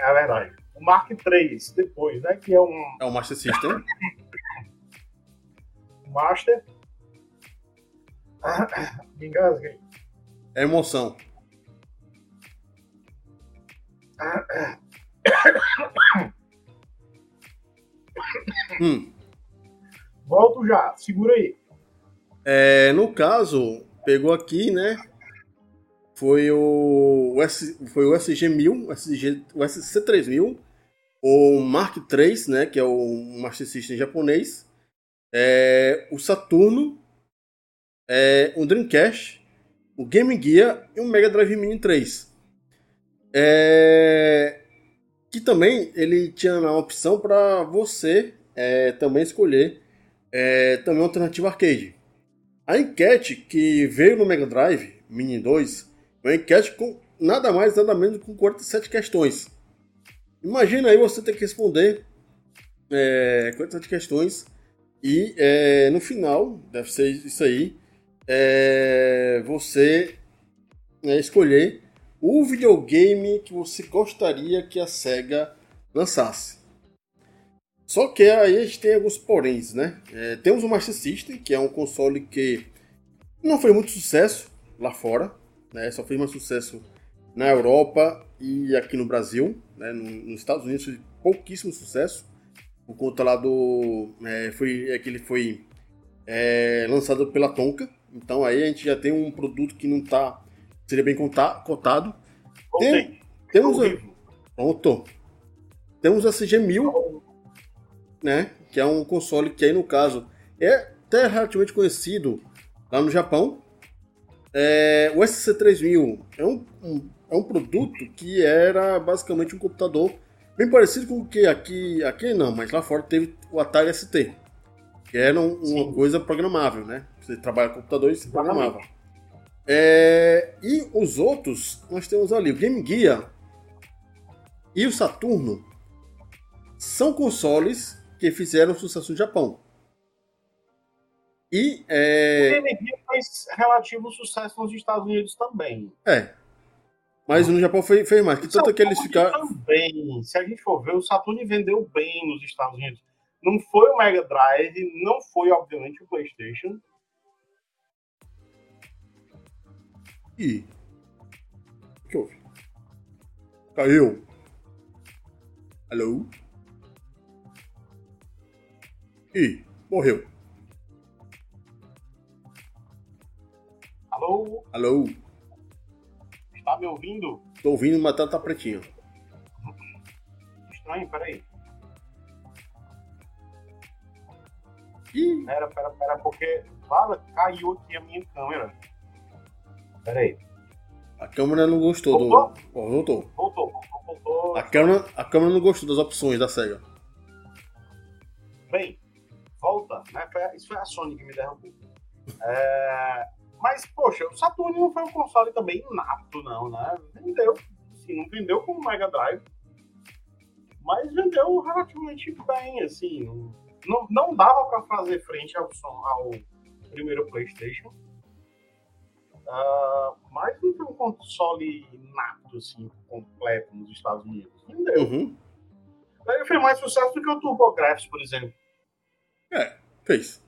É verdade. O Mark III, depois, né? Que é um. É um Master System. Master. Me engasguei. É emoção. hum. Volto já, segura aí. É, no caso, pegou aqui, né? Foi o, S, foi o SG-1000, o, SG, o SC-3000, o Mark III, né? Que é o Master System japonês. É, o Saturno, é, o Dreamcast, o Game Gear e o Mega Drive Mini 3. É, que também ele tinha a opção para você é, também escolher é, também uma alternativa arcade. A enquete que veio no Mega Drive Mini 2 é uma enquete com nada mais nada menos com 47 questões. Imagina aí você ter que responder é, 47 questões e é, no final, deve ser isso aí, é, você é, escolher o videogame que você gostaria que a SEGA lançasse. Só que aí a gente tem alguns poréns, né? É, temos o Master System, que é um console que não foi muito sucesso lá fora, né? Só fez mais sucesso na Europa e aqui no Brasil, né? Nos Estados Unidos pouquíssimo sucesso, por conta lá do... É, foi, é que ele foi é, lançado pela Tonka, então aí a gente já tem um produto que não está seria bem cotado. Tem, temos a, pronto. Temos a CG1000, né? Que é um console que aí no caso é até relativamente conhecido lá no Japão. É, o SC3000 é um, um, é um produto que era basicamente um computador bem parecido com o que aqui, aqui não, mas lá fora teve o Atari ST, que era um, uma coisa programável, né? Você trabalha com computador e se programava. É, e os outros, nós temos ali o Game Gear e o Saturno, são consoles que fizeram sucesso no Japão. E é... O Game Gear fez relativo sucesso nos Estados Unidos também. É. Mas no Japão foi, fez mais. Que tanto é que eles ficaram. Também, se a gente for ver, o Saturn vendeu bem nos Estados Unidos. Não foi o Mega Drive, não foi, obviamente, o PlayStation. E. O que houve? Caiu. Alô? E. Morreu. Alô? Alô? Tá me ouvindo? Tô ouvindo, mas tá, tá pretinho. Estranho, peraí. Ih. Pera, pera, pera, porque fala, caiu aqui a minha câmera. Peraí. A câmera não gostou voltou? do. Oh, voltou. Voltou, voltou, voltou. A câmera, a câmera não gostou das opções da SEGA. Bem, volta, né? Isso foi a Sony que me derrubou. É, mas, poxa, o Saturn não foi um console também nato, não, né? Vendeu, assim, não vendeu como Mega Drive, mas vendeu relativamente bem, assim. Não, não dava para fazer frente ao, ao primeiro PlayStation. Uh, mas não foi um console nato, assim, completo nos Estados Unidos. Vendeu. Uhum. Ele fez mais sucesso do que o TurboGrafx, por exemplo. É, fez.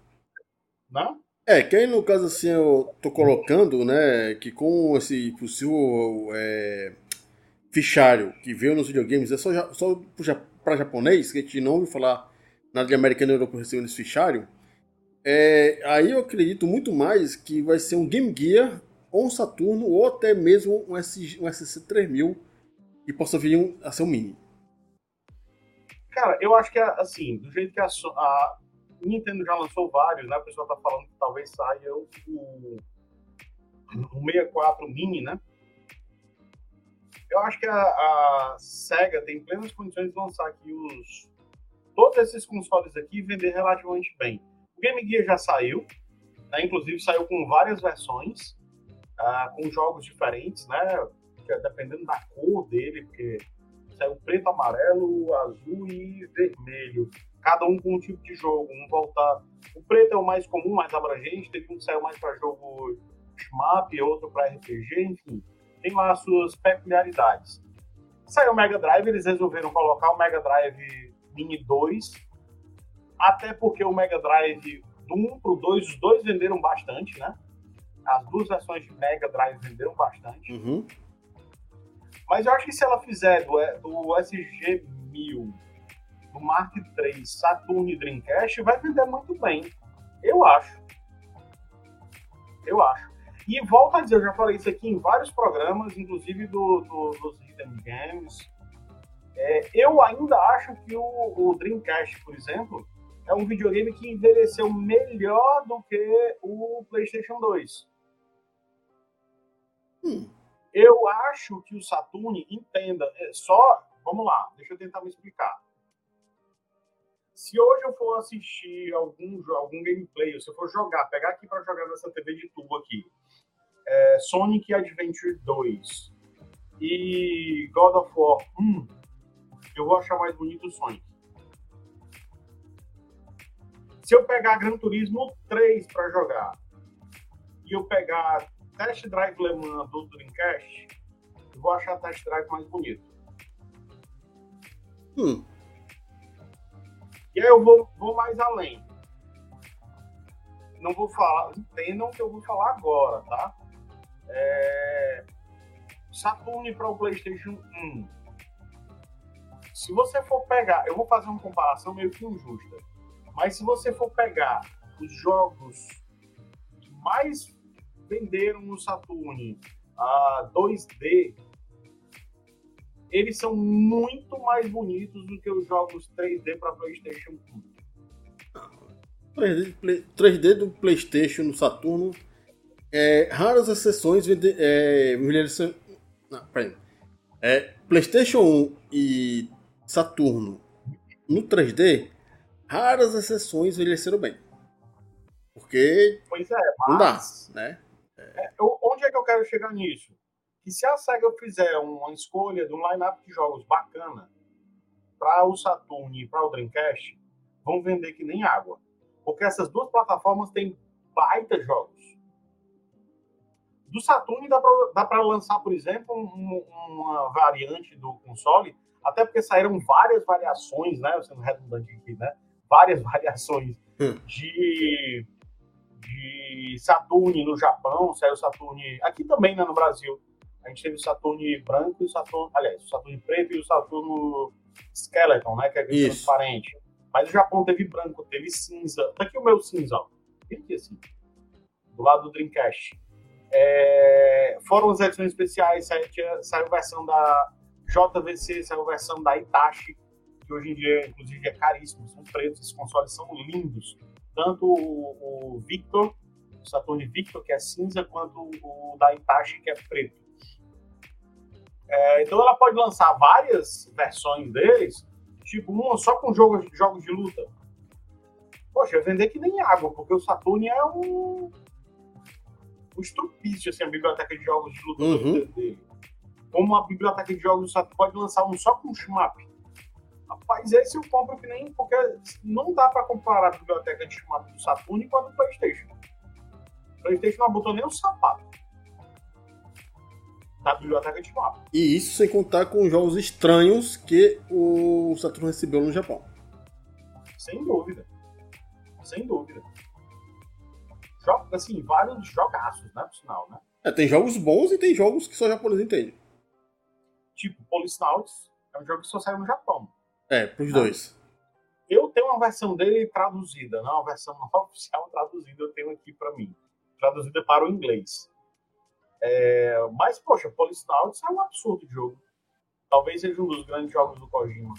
Não? É, que aí no caso assim eu tô colocando, né, que com esse possível é, fichário que veio nos videogames, é só, só para japonês, que a gente não ouviu falar nada de americano e europeu recebendo esse fichário, é, aí eu acredito muito mais que vai ser um Game Gear ou um Saturno ou até mesmo um, SC, um SC3000 que possa vir um, a ser um Mini. Cara, eu acho que assim, do jeito que a, a Nintendo já lançou vários, né? O pessoal tá falando que talvez saia o, o 64 Mini, né? Eu acho que a, a, SEGA tem plenas condições de lançar aqui os todos esses consoles aqui e vender relativamente bem. O Game Gear já saiu, né? inclusive saiu com várias versões, uh, com jogos diferentes, né? Dependendo da cor dele, porque saiu preto, amarelo, azul e vermelho cada um com um tipo de jogo. Um voltar. O preto é o mais comum, mais abrangente, teve um que saiu mais para jogo shmup, outro para RPG, enfim. Tem lá as suas peculiaridades. Saiu o Mega Drive, eles resolveram colocar o Mega Drive Mini 2, até porque o Mega Drive do 1 pro 2, os dois venderam bastante, né? As duas versões de Mega Drive venderam bastante. Uhum. Mas eu acho que se ela fizer do, do SG 1000 do Mark III, Saturn e Dreamcast vai vender muito bem. Eu acho. Eu acho. E volto a dizer, eu já falei isso aqui em vários programas, inclusive do, do dos Hidden Games. É, eu ainda acho que o, o, Dreamcast, por exemplo, é um videogame que envelheceu melhor do que o PlayStation 2. Hum. Eu acho que o Saturn, entenda, é só. Vamos lá, deixa eu tentar me explicar se hoje eu for assistir algum, algum gameplay, ou se eu for jogar, pegar aqui para jogar nessa TV de tubo aqui, é, Sonic Adventure 2 e God of War 1, eu vou achar mais bonito o Sonic. Se eu pegar Gran Turismo 3 para jogar e eu pegar Test Drive Le Mans do Dreamcast, eu vou achar Test Drive mais bonito. Hum. E aí eu vou, vou mais além. Não vou falar, entendam que eu vou falar agora, tá? É... Saturn para o PlayStation 1. Se você for pegar, eu vou fazer uma comparação meio que injusta, mas se você for pegar os jogos que mais venderam no Saturn, uh, 2D, eles são muito mais bonitos do que os jogos 3D para PlayStation 1. 3D, 3D do PlayStation no Saturno, é, raras exceções é, não. É, PlayStation 1 e Saturno no 3D, raras exceções envelheceram bem. Porque pois é, mas, não dá, né? É, eu, onde é que eu quero chegar nisso? Que se a SEGA fizer uma escolha de um line-up de jogos bacana para o Saturn e para o Dreamcast, vão vender que nem água. Porque essas duas plataformas têm baita jogos. Do Saturn dá para lançar, por exemplo, um, uma variante do console até porque saíram várias variações, né? Sendo redundante aqui, né? Várias variações hum. de, de Saturn no Japão, saiu Saturn aqui também, né, no Brasil. A gente teve o Saturn branco e o Saturn, aliás, o Saturn preto e o Saturno Skeleton, né? Que é transparente. Mas o Japão teve branco, teve cinza. Tá aqui o meu cinza, ó. Aqui assim. Do lado do Dreamcast. É... Foram as edições especiais, saiu, saiu versão da JVC, a versão da Itachi, que hoje em dia, inclusive, é caríssimo. São pretos, esses consoles são lindos. Tanto o, o Victor, o Saturn Victor, que é cinza, quanto o da Itachi, que é preto. É, então ela pode lançar várias versões deles, tipo uma só com jogos, jogos de luta. Poxa, vender que nem água, porque o Saturn é um, um estrupício, assim, a biblioteca de jogos de luta uhum. dele como a biblioteca de jogos do pode lançar um só com shmup. Rapaz, esse eu compro que nem. Porque não dá para comparar a biblioteca de shmup do Saturn com a do PlayStation. O PlayStation não botou nem o sapato da biblioteca de shmup. E isso sem contar com jogos estranhos que o Saturn recebeu no Japão. Sem dúvida. Sem dúvida. Joga, assim, vários jogaços, né, por sinal, né? É, tem jogos bons e tem jogos que só japonês entende tipo Policenauts, é um jogo que só saiu no Japão. É, pros dois. Eu tenho uma versão dele traduzida, não uma versão não oficial traduzida, eu tenho aqui para mim. Traduzida para o inglês. É, mas, poxa, Policenauts é um absurdo de jogo. Talvez seja um dos grandes jogos do Kojima.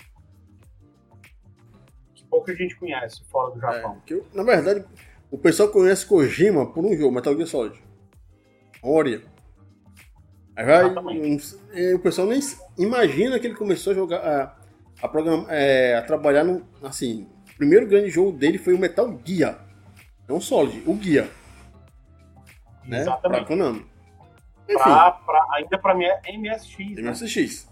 Que pouca gente conhece fora do é, Japão. É, eu, na verdade, o pessoal conhece Kojima por um jogo, Metal Gear Solid. Ori. Aí vai, um, o pessoal nem imagina que ele começou a jogar, a, a, program, é, a trabalhar no. Assim, o primeiro grande jogo dele foi o Metal Gear. Não Solid, o Guia. Né? Exatamente. Pra Konami. Pra, pra, ainda pra mim é MSX. MSX. Né?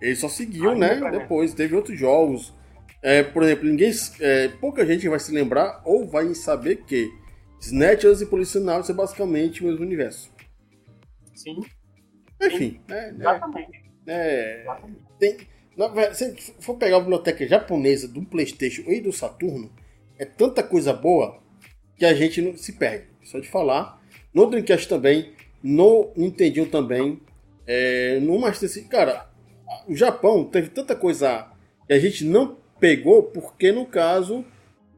Ele só seguiu, ainda né? Depois. Teve outros jogos. É, por exemplo, ninguém. É, pouca gente vai se lembrar ou vai saber que Snatchers e Policionados é basicamente o mesmo universo. Sim. Enfim. É, Exatamente. É, Tem, na, se for pegar a biblioteca japonesa do PlayStation e do Saturno, é tanta coisa boa que a gente não se perde. Só de falar. No Dreamcast também, no Nintendo também, é, no Master System. Cara, o Japão teve tanta coisa que a gente não pegou porque, no caso,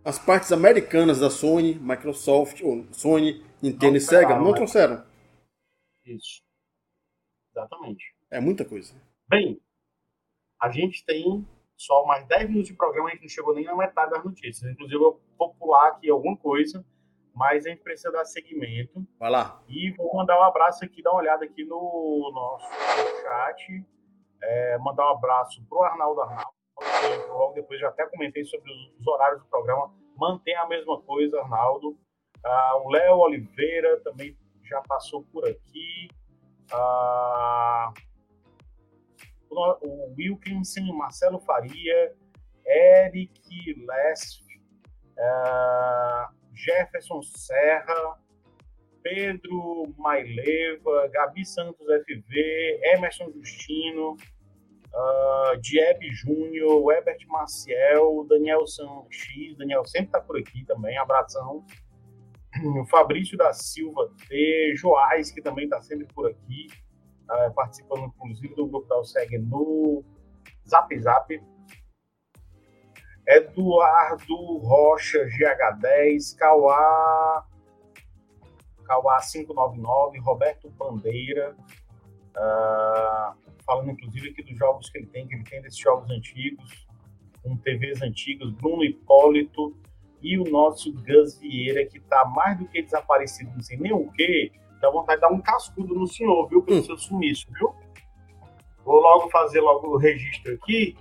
as partes americanas da Sony, Microsoft, ou Sony, Nintendo não e Sega não né? trouxeram. Isso. Exatamente. É muita coisa. Bem, a gente tem só mais 10 minutos de programa, a gente não chegou nem na metade das notícias. Inclusive, eu vou pular aqui alguma coisa, mas a gente precisa dar seguimento. Vai lá. E vou mandar um abraço aqui, dar uma olhada aqui no nosso chat. É, mandar um abraço pro Arnaldo Arnaldo. Logo depois já até comentei sobre os horários do programa. Mantém a mesma coisa, Arnaldo. Ah, o Léo Oliveira também já passou por aqui uh, o Wilkinson, Marcelo Faria, Eric Lesf, uh, Jefferson Serra, Pedro Maileva, Gabi Santos FV, Emerson Justino, uh, Dieb Júnior, Webert Maciel, Daniel X, Daniel sempre está por aqui também, abração Fabrício da Silva T, Joás, que também está sempre por aqui, uh, participando inclusive do grupo da OSEG no Zap Zap. Eduardo Rocha, GH10, Cauá. o A599, Roberto Bandeira, uh, falando inclusive aqui dos jogos que ele tem, que ele tem desses jogos antigos, com TVs antigos, Bruno Hipólito e o nosso Gus Vieira, que está mais do que desaparecido, não sei nem o que, dá vontade de dar um cascudo no senhor, viu, pelo hum. seu sumiço, viu? Vou logo fazer logo o registro aqui,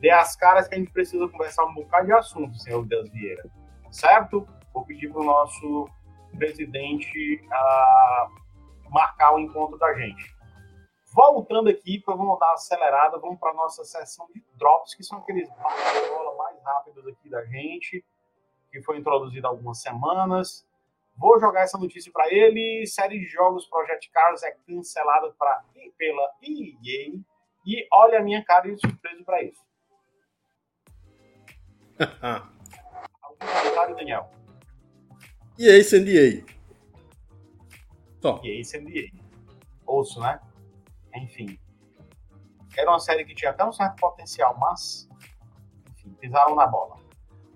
dê as caras que a gente precisa conversar um bocado de assunto, senhor Gus Vieira, certo? Vou pedir para o nosso presidente uh, marcar o encontro da gente. Voltando aqui, vamos dar uma acelerada, vamos para a nossa sessão de drops, que são aqueles bola mais rápidos aqui da gente, que foi introduzida há algumas semanas. Vou jogar essa notícia para ele. Série de jogos Project Cars é cancelada pela EA. E olha a minha cara de surpreso para isso. Algum comentário, Daniel? Sem EA. Só. EA sem EA. Ouço, né? Enfim. Era uma série que tinha até um certo potencial, mas. Enfim, pisaram na bola.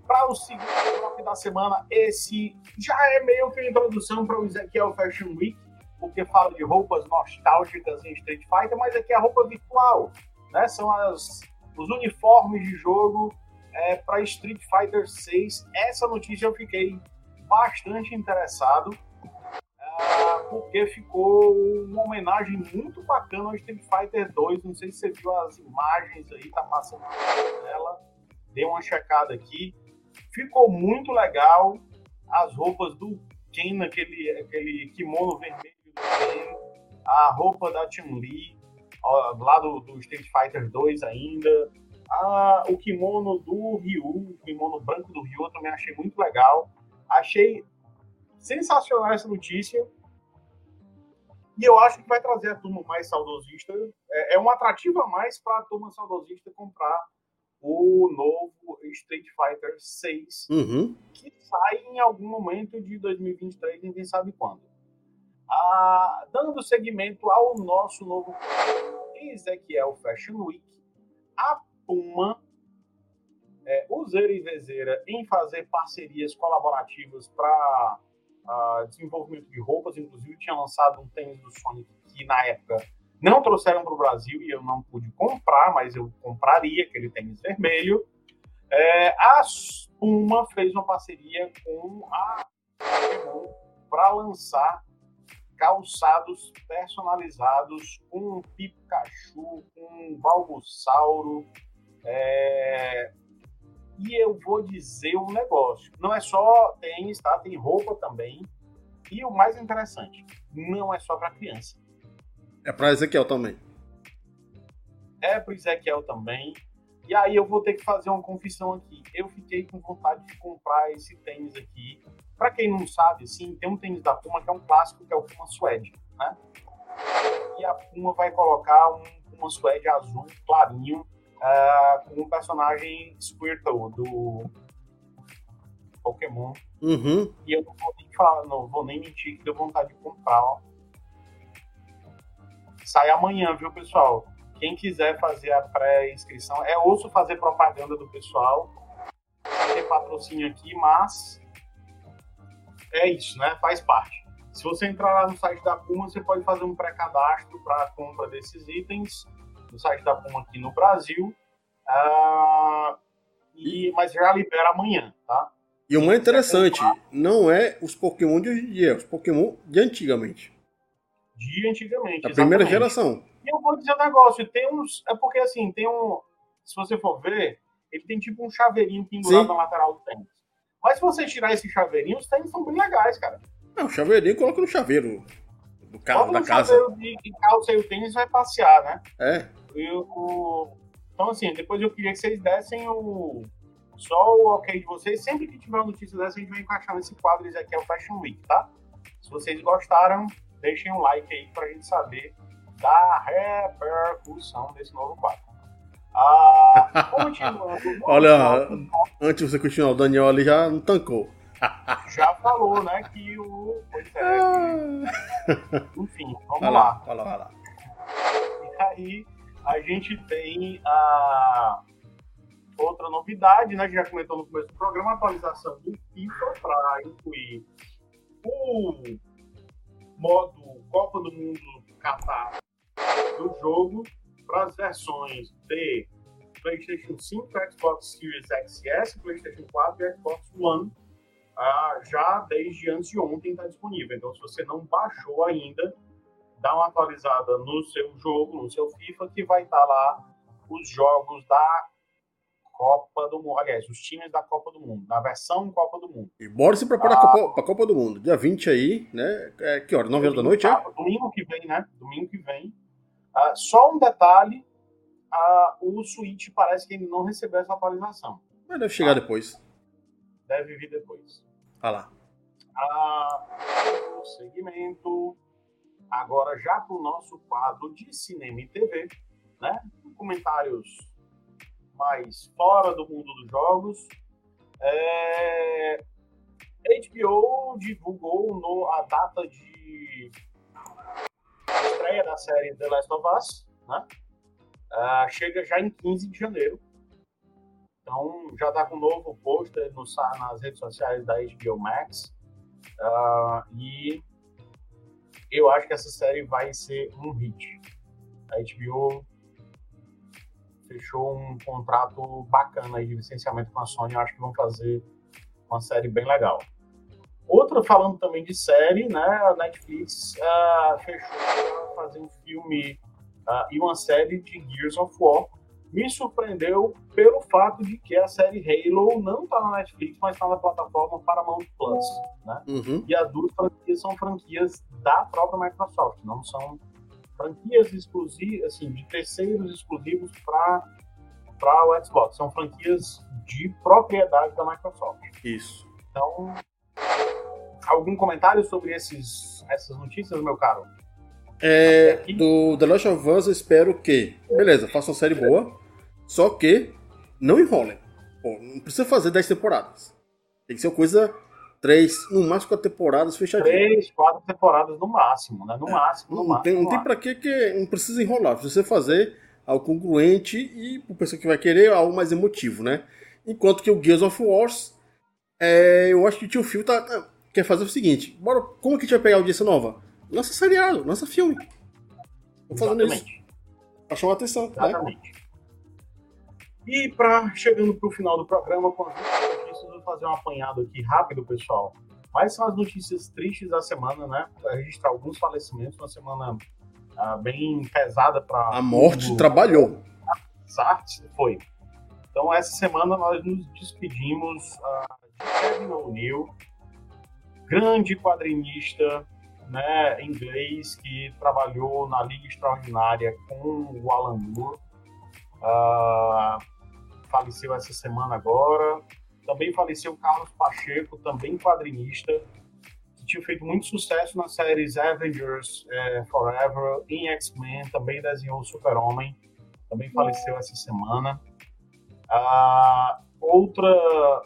Para o segundo bloco da semana, esse já é meio que uma introdução para o Ezequiel Fashion Week, porque fala de roupas nostálgicas em Street Fighter, mas aqui é a roupa virtual. Né? São as, os uniformes de jogo é, para Street Fighter 6. Essa notícia eu fiquei bastante interessado porque ficou uma homenagem muito bacana ao Street Fighter 2. Não sei se você viu as imagens aí, tá passando nela. Dei uma checada aqui. Ficou muito legal. As roupas do Ken, aquele, aquele kimono vermelho do Ken, a roupa da Chun-Li, lá do, do, Street Fighter 2 ainda. Ah, o kimono do Ryu, o kimono branco do Ryu, eu também achei muito legal. Achei sensacional essa notícia. E eu acho que vai trazer a turma mais saudosista. É, é um atrativo a mais para a turma saudosista comprar o novo Street Fighter 6, uhum. que sai em algum momento de 2023, ninguém sabe quando. Ah, dando seguimento ao nosso novo Ezequiel Fashion Week, a Puma é, useira e vezeira em fazer parcerias colaborativas para uh, desenvolvimento de roupas, inclusive tinha lançado um tênis do Sonic que na época não trouxeram para o Brasil e eu não pude comprar, mas eu compraria aquele tênis vermelho. É, a Puma fez uma parceria com a para lançar calçados personalizados com um Pikachu, com um Bulbasauro, é, e eu vou dizer um negócio: não é só tênis, tá? Tem roupa também. E o mais interessante, não é só para criança. É para Ezequiel também. É para Ezequiel também. E aí eu vou ter que fazer uma confissão aqui. Eu fiquei com vontade de comprar esse tênis aqui. Para quem não sabe, sim, tem um tênis da Puma que é um clássico, que é o Puma Suede, né? E a Puma vai colocar um Puma Suede azul clarinho uh, com o personagem Squirtle do Pokémon. Uhum. E eu não vou nem falar, não vou nem mentir que deu vontade de comprar, ó. Sai amanhã, viu, pessoal? Quem quiser fazer a pré-inscrição, é ouço fazer propaganda do pessoal. Tem patrocínio aqui, mas é isso, né? Faz parte. Se você entrar lá no site da Puma, você pode fazer um pré-cadastro para a compra desses itens no site da Puma aqui no Brasil. Uh, e, mas já libera amanhã, tá? E o mais interessante, não é os Pokémon de hoje em dia, é os Pokémon de antigamente. De antigamente. Da primeira geração. E eu vou dizer um negócio, tem uns. É porque assim, tem um. Se você for ver, ele tem tipo um chaveirinho pendurado na lateral do tênis. Mas se você tirar esse chaveirinho, os tênis são bem legais, cara. Não, o chaveirinho coloca no chaveiro do carro, da casa. Chaveiro de, de calça e o tênis vai passear, né? É. Eu, então, assim, depois eu queria que vocês dessem o, só o ok de vocês. Sempre que tiver uma notícia dessa, a gente vai encaixar nesse quadro aqui, é o Fashion Week, tá? Se vocês gostaram, deixem um like aí pra gente saber da repercussão desse novo quadro. Ah. Olha, antes de você continuar, o Daniel ali já não tancou. Já falou, né, que o. Pois é, que... Enfim, vamos vai lá. lá. Vai lá, vai lá. E aí, a gente tem a outra novidade, né? Que já comentou no começo do programa, a atualização do FIFA para incluir o modo Copa do Mundo Qatar do jogo para as versões de PlayStation 5, Xbox Series XS, PlayStation 4 e Xbox One. Ah, já desde antes de ontem está disponível. Então, se você não baixou ainda, dá uma atualizada no seu jogo, no seu FIFA, que vai estar lá os jogos da Copa do Mundo. Aliás, os times da Copa do Mundo, na versão Copa do Mundo. E bora se preparar ah, para a Copa do Mundo. Dia 20 aí, né? É, que hora? 9 horas da noite, é? Domingo que vem, né? Domingo que vem. Ah, só um detalhe: ah, o Switch parece que ele não recebeu essa atualização. Mas deve chegar depois. Deve vir depois. Ah lá. Ah, segmento. Agora, já para o nosso quadro de cinema e TV, né? Comentários mais fora do mundo dos jogos. É... HBO divulgou no, a data de estreia da série The Last of Us, né? Uh, chega já em 15 de janeiro. Então já está com um novo pôster nas redes sociais da HBO Max. Uh, e eu acho que essa série vai ser um hit. A HBO fechou um contrato bacana aí de licenciamento com a Sony. Eu acho que vão fazer uma série bem legal. Outra, falando também de série, né? A Netflix uh, fechou para fazer um filme uh, e uma série de Gears of War. Me surpreendeu pelo fato de que a série Halo não está na Netflix, mas está na plataforma Paramount Plus, né? Uhum. E as duas franquias são franquias da própria Microsoft, não são franquias exclusivas, assim, de terceiros exclusivos para para o Xbox. São franquias de propriedade da Microsoft. Isso. Então, algum comentário sobre esses, essas notícias, meu caro? É, do The Last of Us, eu espero que, beleza, faça uma série boa, só que não enrolem. Pô, não precisa fazer 10 temporadas. Tem que ser uma coisa três, no máximo quatro temporadas fechadinhas. Três, quatro temporadas no máximo, né? No máximo, no não máximo. Tem, não tem pra que, que não precisa enrolar. Você fazer algo congruente e o pessoa que vai querer algo mais emotivo, né? Enquanto que o Gears of Wars, é, eu acho que o tio Phil tá, tá, quer fazer o seguinte: bora, como que a gente vai pegar a audiência nova? Lança seriado, lança filme. Tô fazendo Exatamente. isso. Pra chamar atenção. Né? Exatamente. Né? E para chegando para o final do programa, com as notícias, vou fazer um apanhado aqui rápido, pessoal. Quais são as notícias tristes da semana, né? Para registrar alguns falecimentos, uma semana uh, bem pesada para. A morte o... trabalhou. Exato, foi. Então, essa semana nós nos despedimos uh, de Kevin O'Neill, grande quadrinista né, inglês que trabalhou na Liga Extraordinária com o Alan Moore. Uh, faleceu essa semana agora. Também faleceu Carlos Pacheco, também quadrinista, que tinha feito muito sucesso nas séries Avengers é, Forever, em X-Men, também desenhou Super-Homem, também faleceu essa semana. Ah, outra,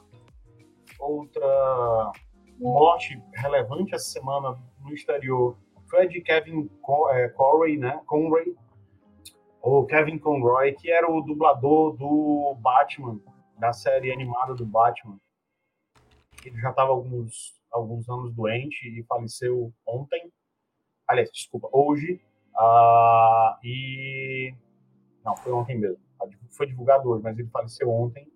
outra morte relevante essa semana no exterior foi a de Kevin é, Conroy, né? Conroy, o Kevin Conroy, que era o dublador do Batman, da série animada do Batman. Ele já estava alguns, alguns anos doente e faleceu ontem. Aliás, desculpa, hoje. Uh, e. Não, foi ontem mesmo. Foi divulgado hoje, mas ele faleceu ontem.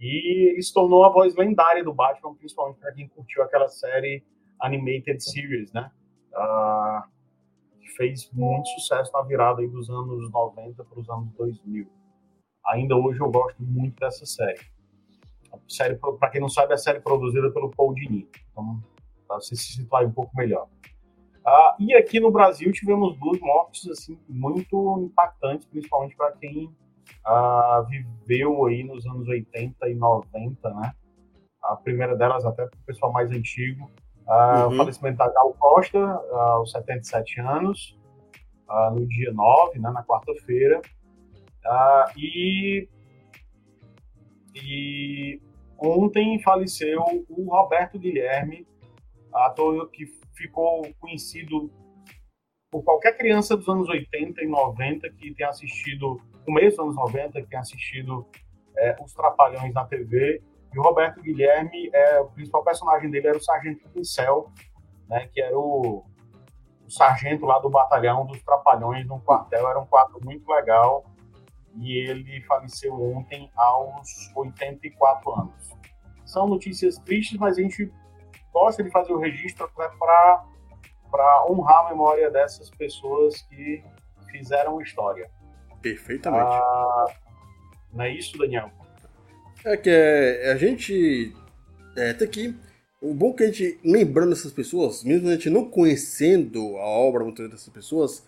E ele se tornou a voz lendária do Batman, principalmente para quem curtiu aquela série Animated Series, né? Uh, fez muito sucesso na virada aí dos anos 90 para os anos 2000. Ainda hoje eu gosto muito dessa série. Série, para quem não sabe, é a série produzida pelo Paul Dini. Então, para você se situar um pouco melhor. Ah, e aqui no Brasil tivemos duas mortes assim muito impactantes, principalmente para quem ah, viveu aí nos anos 80 e 90, né? A primeira delas até para o pessoal mais antigo, Uh, uhum. O falecimento da Gal Costa, uh, aos 77 anos, uh, no dia 9, né, na quarta-feira. Uh, e, e ontem faleceu o Roberto Guilherme, ator que ficou conhecido por qualquer criança dos anos 80 e 90 que tenha assistido, começo dos anos 90, que tenha assistido é, Os Trapalhões na TV e o Roberto Guilherme, é, o principal personagem dele era o Sargento Pincel, né, que era o, o sargento lá do batalhão dos Trapalhões no quartel. Era um quadro muito legal e ele faleceu ontem aos 84 anos. São notícias tristes, mas a gente gosta de fazer o registro né, para honrar a memória dessas pessoas que fizeram história. Perfeitamente. Ah, não é isso, Daniel? É que é, a gente é, tem que. O bom que a gente, lembrando essas pessoas, mesmo a gente não conhecendo a obra muitas dessas pessoas,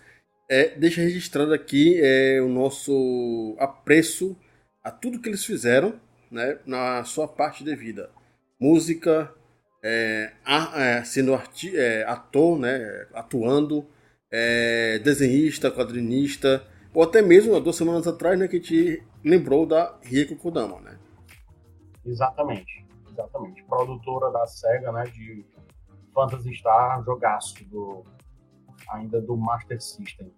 é, deixa registrado aqui é, o nosso apreço a tudo que eles fizeram né, na sua parte de vida. Música, é, a, é, sendo arti, é, ator, né, atuando, é, desenhista, quadrinista, ou até mesmo há duas semanas atrás, né, que a gente lembrou da Rieko Kodama, né? Exatamente, exatamente. Produtora da SEGA, né, de Phantasy Star, jogaço do, ainda do Master System.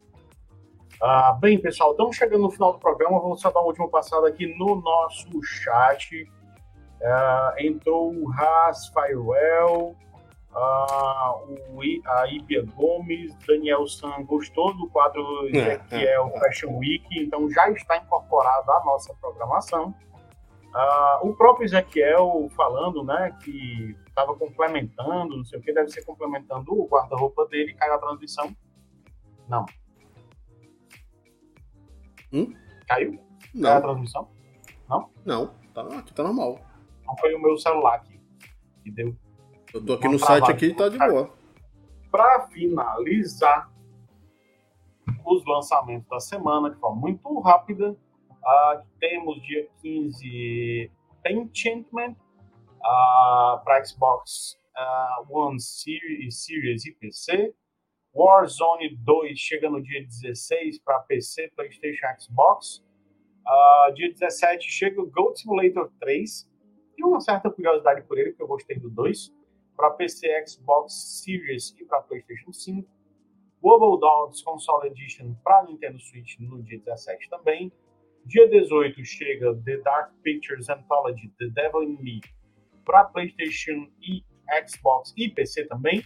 Ah, bem, pessoal, estamos chegando no final do programa. Vou só dar uma última passada aqui no nosso chat. Uh, entrou o Haas Firewell, uh, o, a Ibia Gomes, Daniel San gostou do quadro Ezequiel é, Fashion Week, então já está incorporado à nossa programação. Uh, o próprio Ezequiel falando, né, que estava complementando, não sei o que, deve ser complementando o guarda-roupa dele, caiu a transmissão. Não. Hum? Caiu? Não. Caiu a transmissão? Não? Não, tá, aqui tá normal. Não foi o meu celular aqui que deu. Eu tô aqui no site aqui e tá de boa. Para finalizar os lançamentos da semana, de forma muito rápida, uh, temos dia 15 Enchantment uh, para Xbox uh, One Series, Series e PC. Warzone 2 chega no dia 16 para PC, PlayStation Xbox. Uh, dia 17 chega o Goat Simulator 3 tenho uma certa curiosidade por ele, porque eu gostei do 2. Para PC, Xbox Series e para PlayStation 5. Global Dogs Console Edition para Nintendo Switch no dia 17 também. Dia 18 chega The Dark Pictures Anthology The Devil in Me para PlayStation e Xbox e PC também.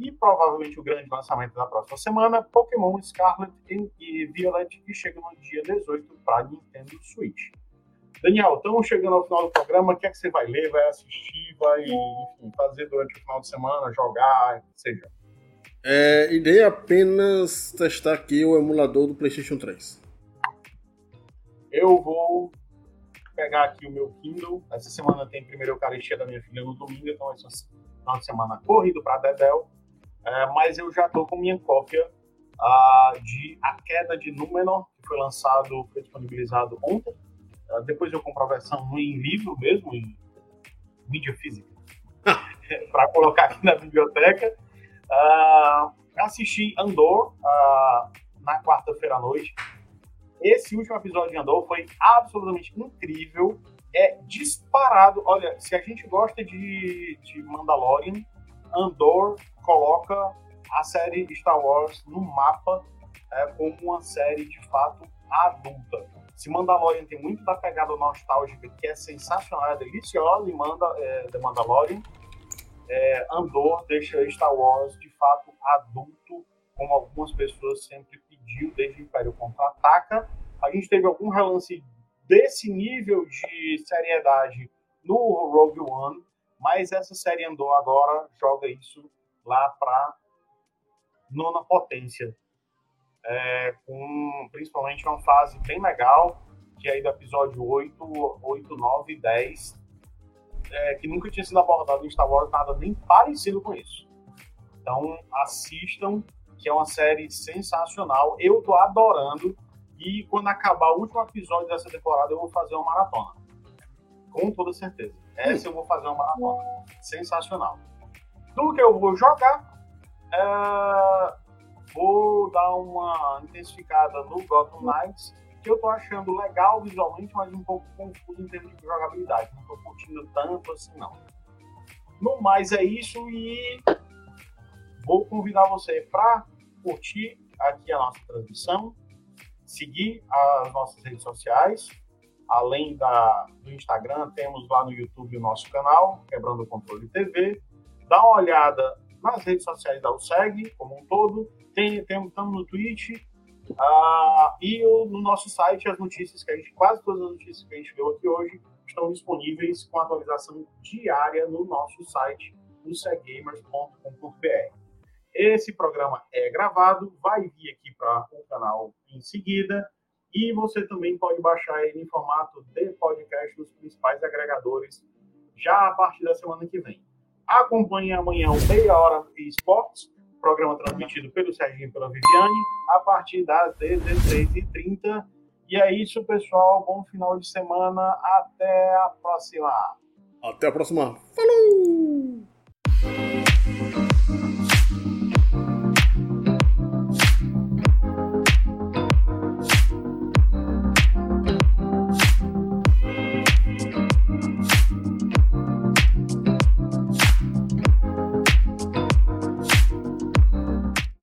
E provavelmente o grande lançamento da próxima semana, Pokémon Scarlet e Violet, que chega no dia 18 para Nintendo Switch. Daniel, estamos chegando ao final do programa. O que é que você vai ler, vai assistir, vai enfim, fazer durante o final de semana, jogar, seja? É, irei apenas testar aqui o emulador do PlayStation 3. Eu vou pegar aqui o meu Kindle. Essa semana tem primeiro Eucaristia da minha filha no domingo, então essa final de semana corrido para Dedel. É, mas eu já estou com minha cópia de A Queda de Númenor, que foi lançado, foi disponibilizado ontem ah, depois eu compro a versão em livro mesmo, em mídia física, para colocar aqui na biblioteca. Uh, assisti Andor uh, na quarta-feira à noite. Esse último episódio de Andor foi absolutamente incrível. É disparado. Olha, se a gente gosta de, de Mandalorian, Andor coloca a série Star Wars no mapa é, como uma série de fato adulta. Se Mandalorian tem muito da pegada nostálgica, que é sensacional, é deliciosa, e manda é, The Mandalorian, é, Andor deixa Star Wars de fato adulto, como algumas pessoas sempre desde o Império Contra-Ataca. A gente teve algum relance desse nível de seriedade no Rogue One, mas essa série Andor agora joga isso lá para nona potência é, com principalmente uma fase bem legal, que é aí do episódio 8, 8 9 e 10, é, que nunca tinha sido abordado em Star Wars nada nem parecido com isso. Então assistam, que é uma série sensacional. Eu tô adorando. E quando acabar o último episódio dessa temporada, eu vou fazer uma maratona. Com toda certeza. Essa eu vou fazer uma maratona. Sensacional. Do que eu vou jogar, é, Vou dar uma intensificada no Gotham Knights, que eu tô achando legal visualmente, mas um pouco confuso em termos de jogabilidade. Não tô curtindo tanto assim, não. No mais é isso e vou convidar você para curtir aqui a nossa transmissão, seguir as nossas redes sociais, além da, do Instagram, temos lá no YouTube o nosso canal, Quebrando o Controle TV. Dá uma olhada nas redes sociais da USEG, como um todo. Tem, tem, estamos no Twitch. Uh, e o, no nosso site, as notícias que a gente, quase todas as notícias que a gente viu aqui hoje, estão disponíveis com atualização diária no nosso site, no seggamers.com.br. Esse programa é gravado, vai vir aqui para o canal em seguida. E você também pode baixar ele em formato de podcast nos principais agregadores já a partir da semana que vem. Acompanhe amanhã o Meia Hora Esportes, programa transmitido pelo Serginho e pela Viviane, a partir das 16h30. E é isso, pessoal. Bom final de semana. Até a próxima. Até a próxima. Falou!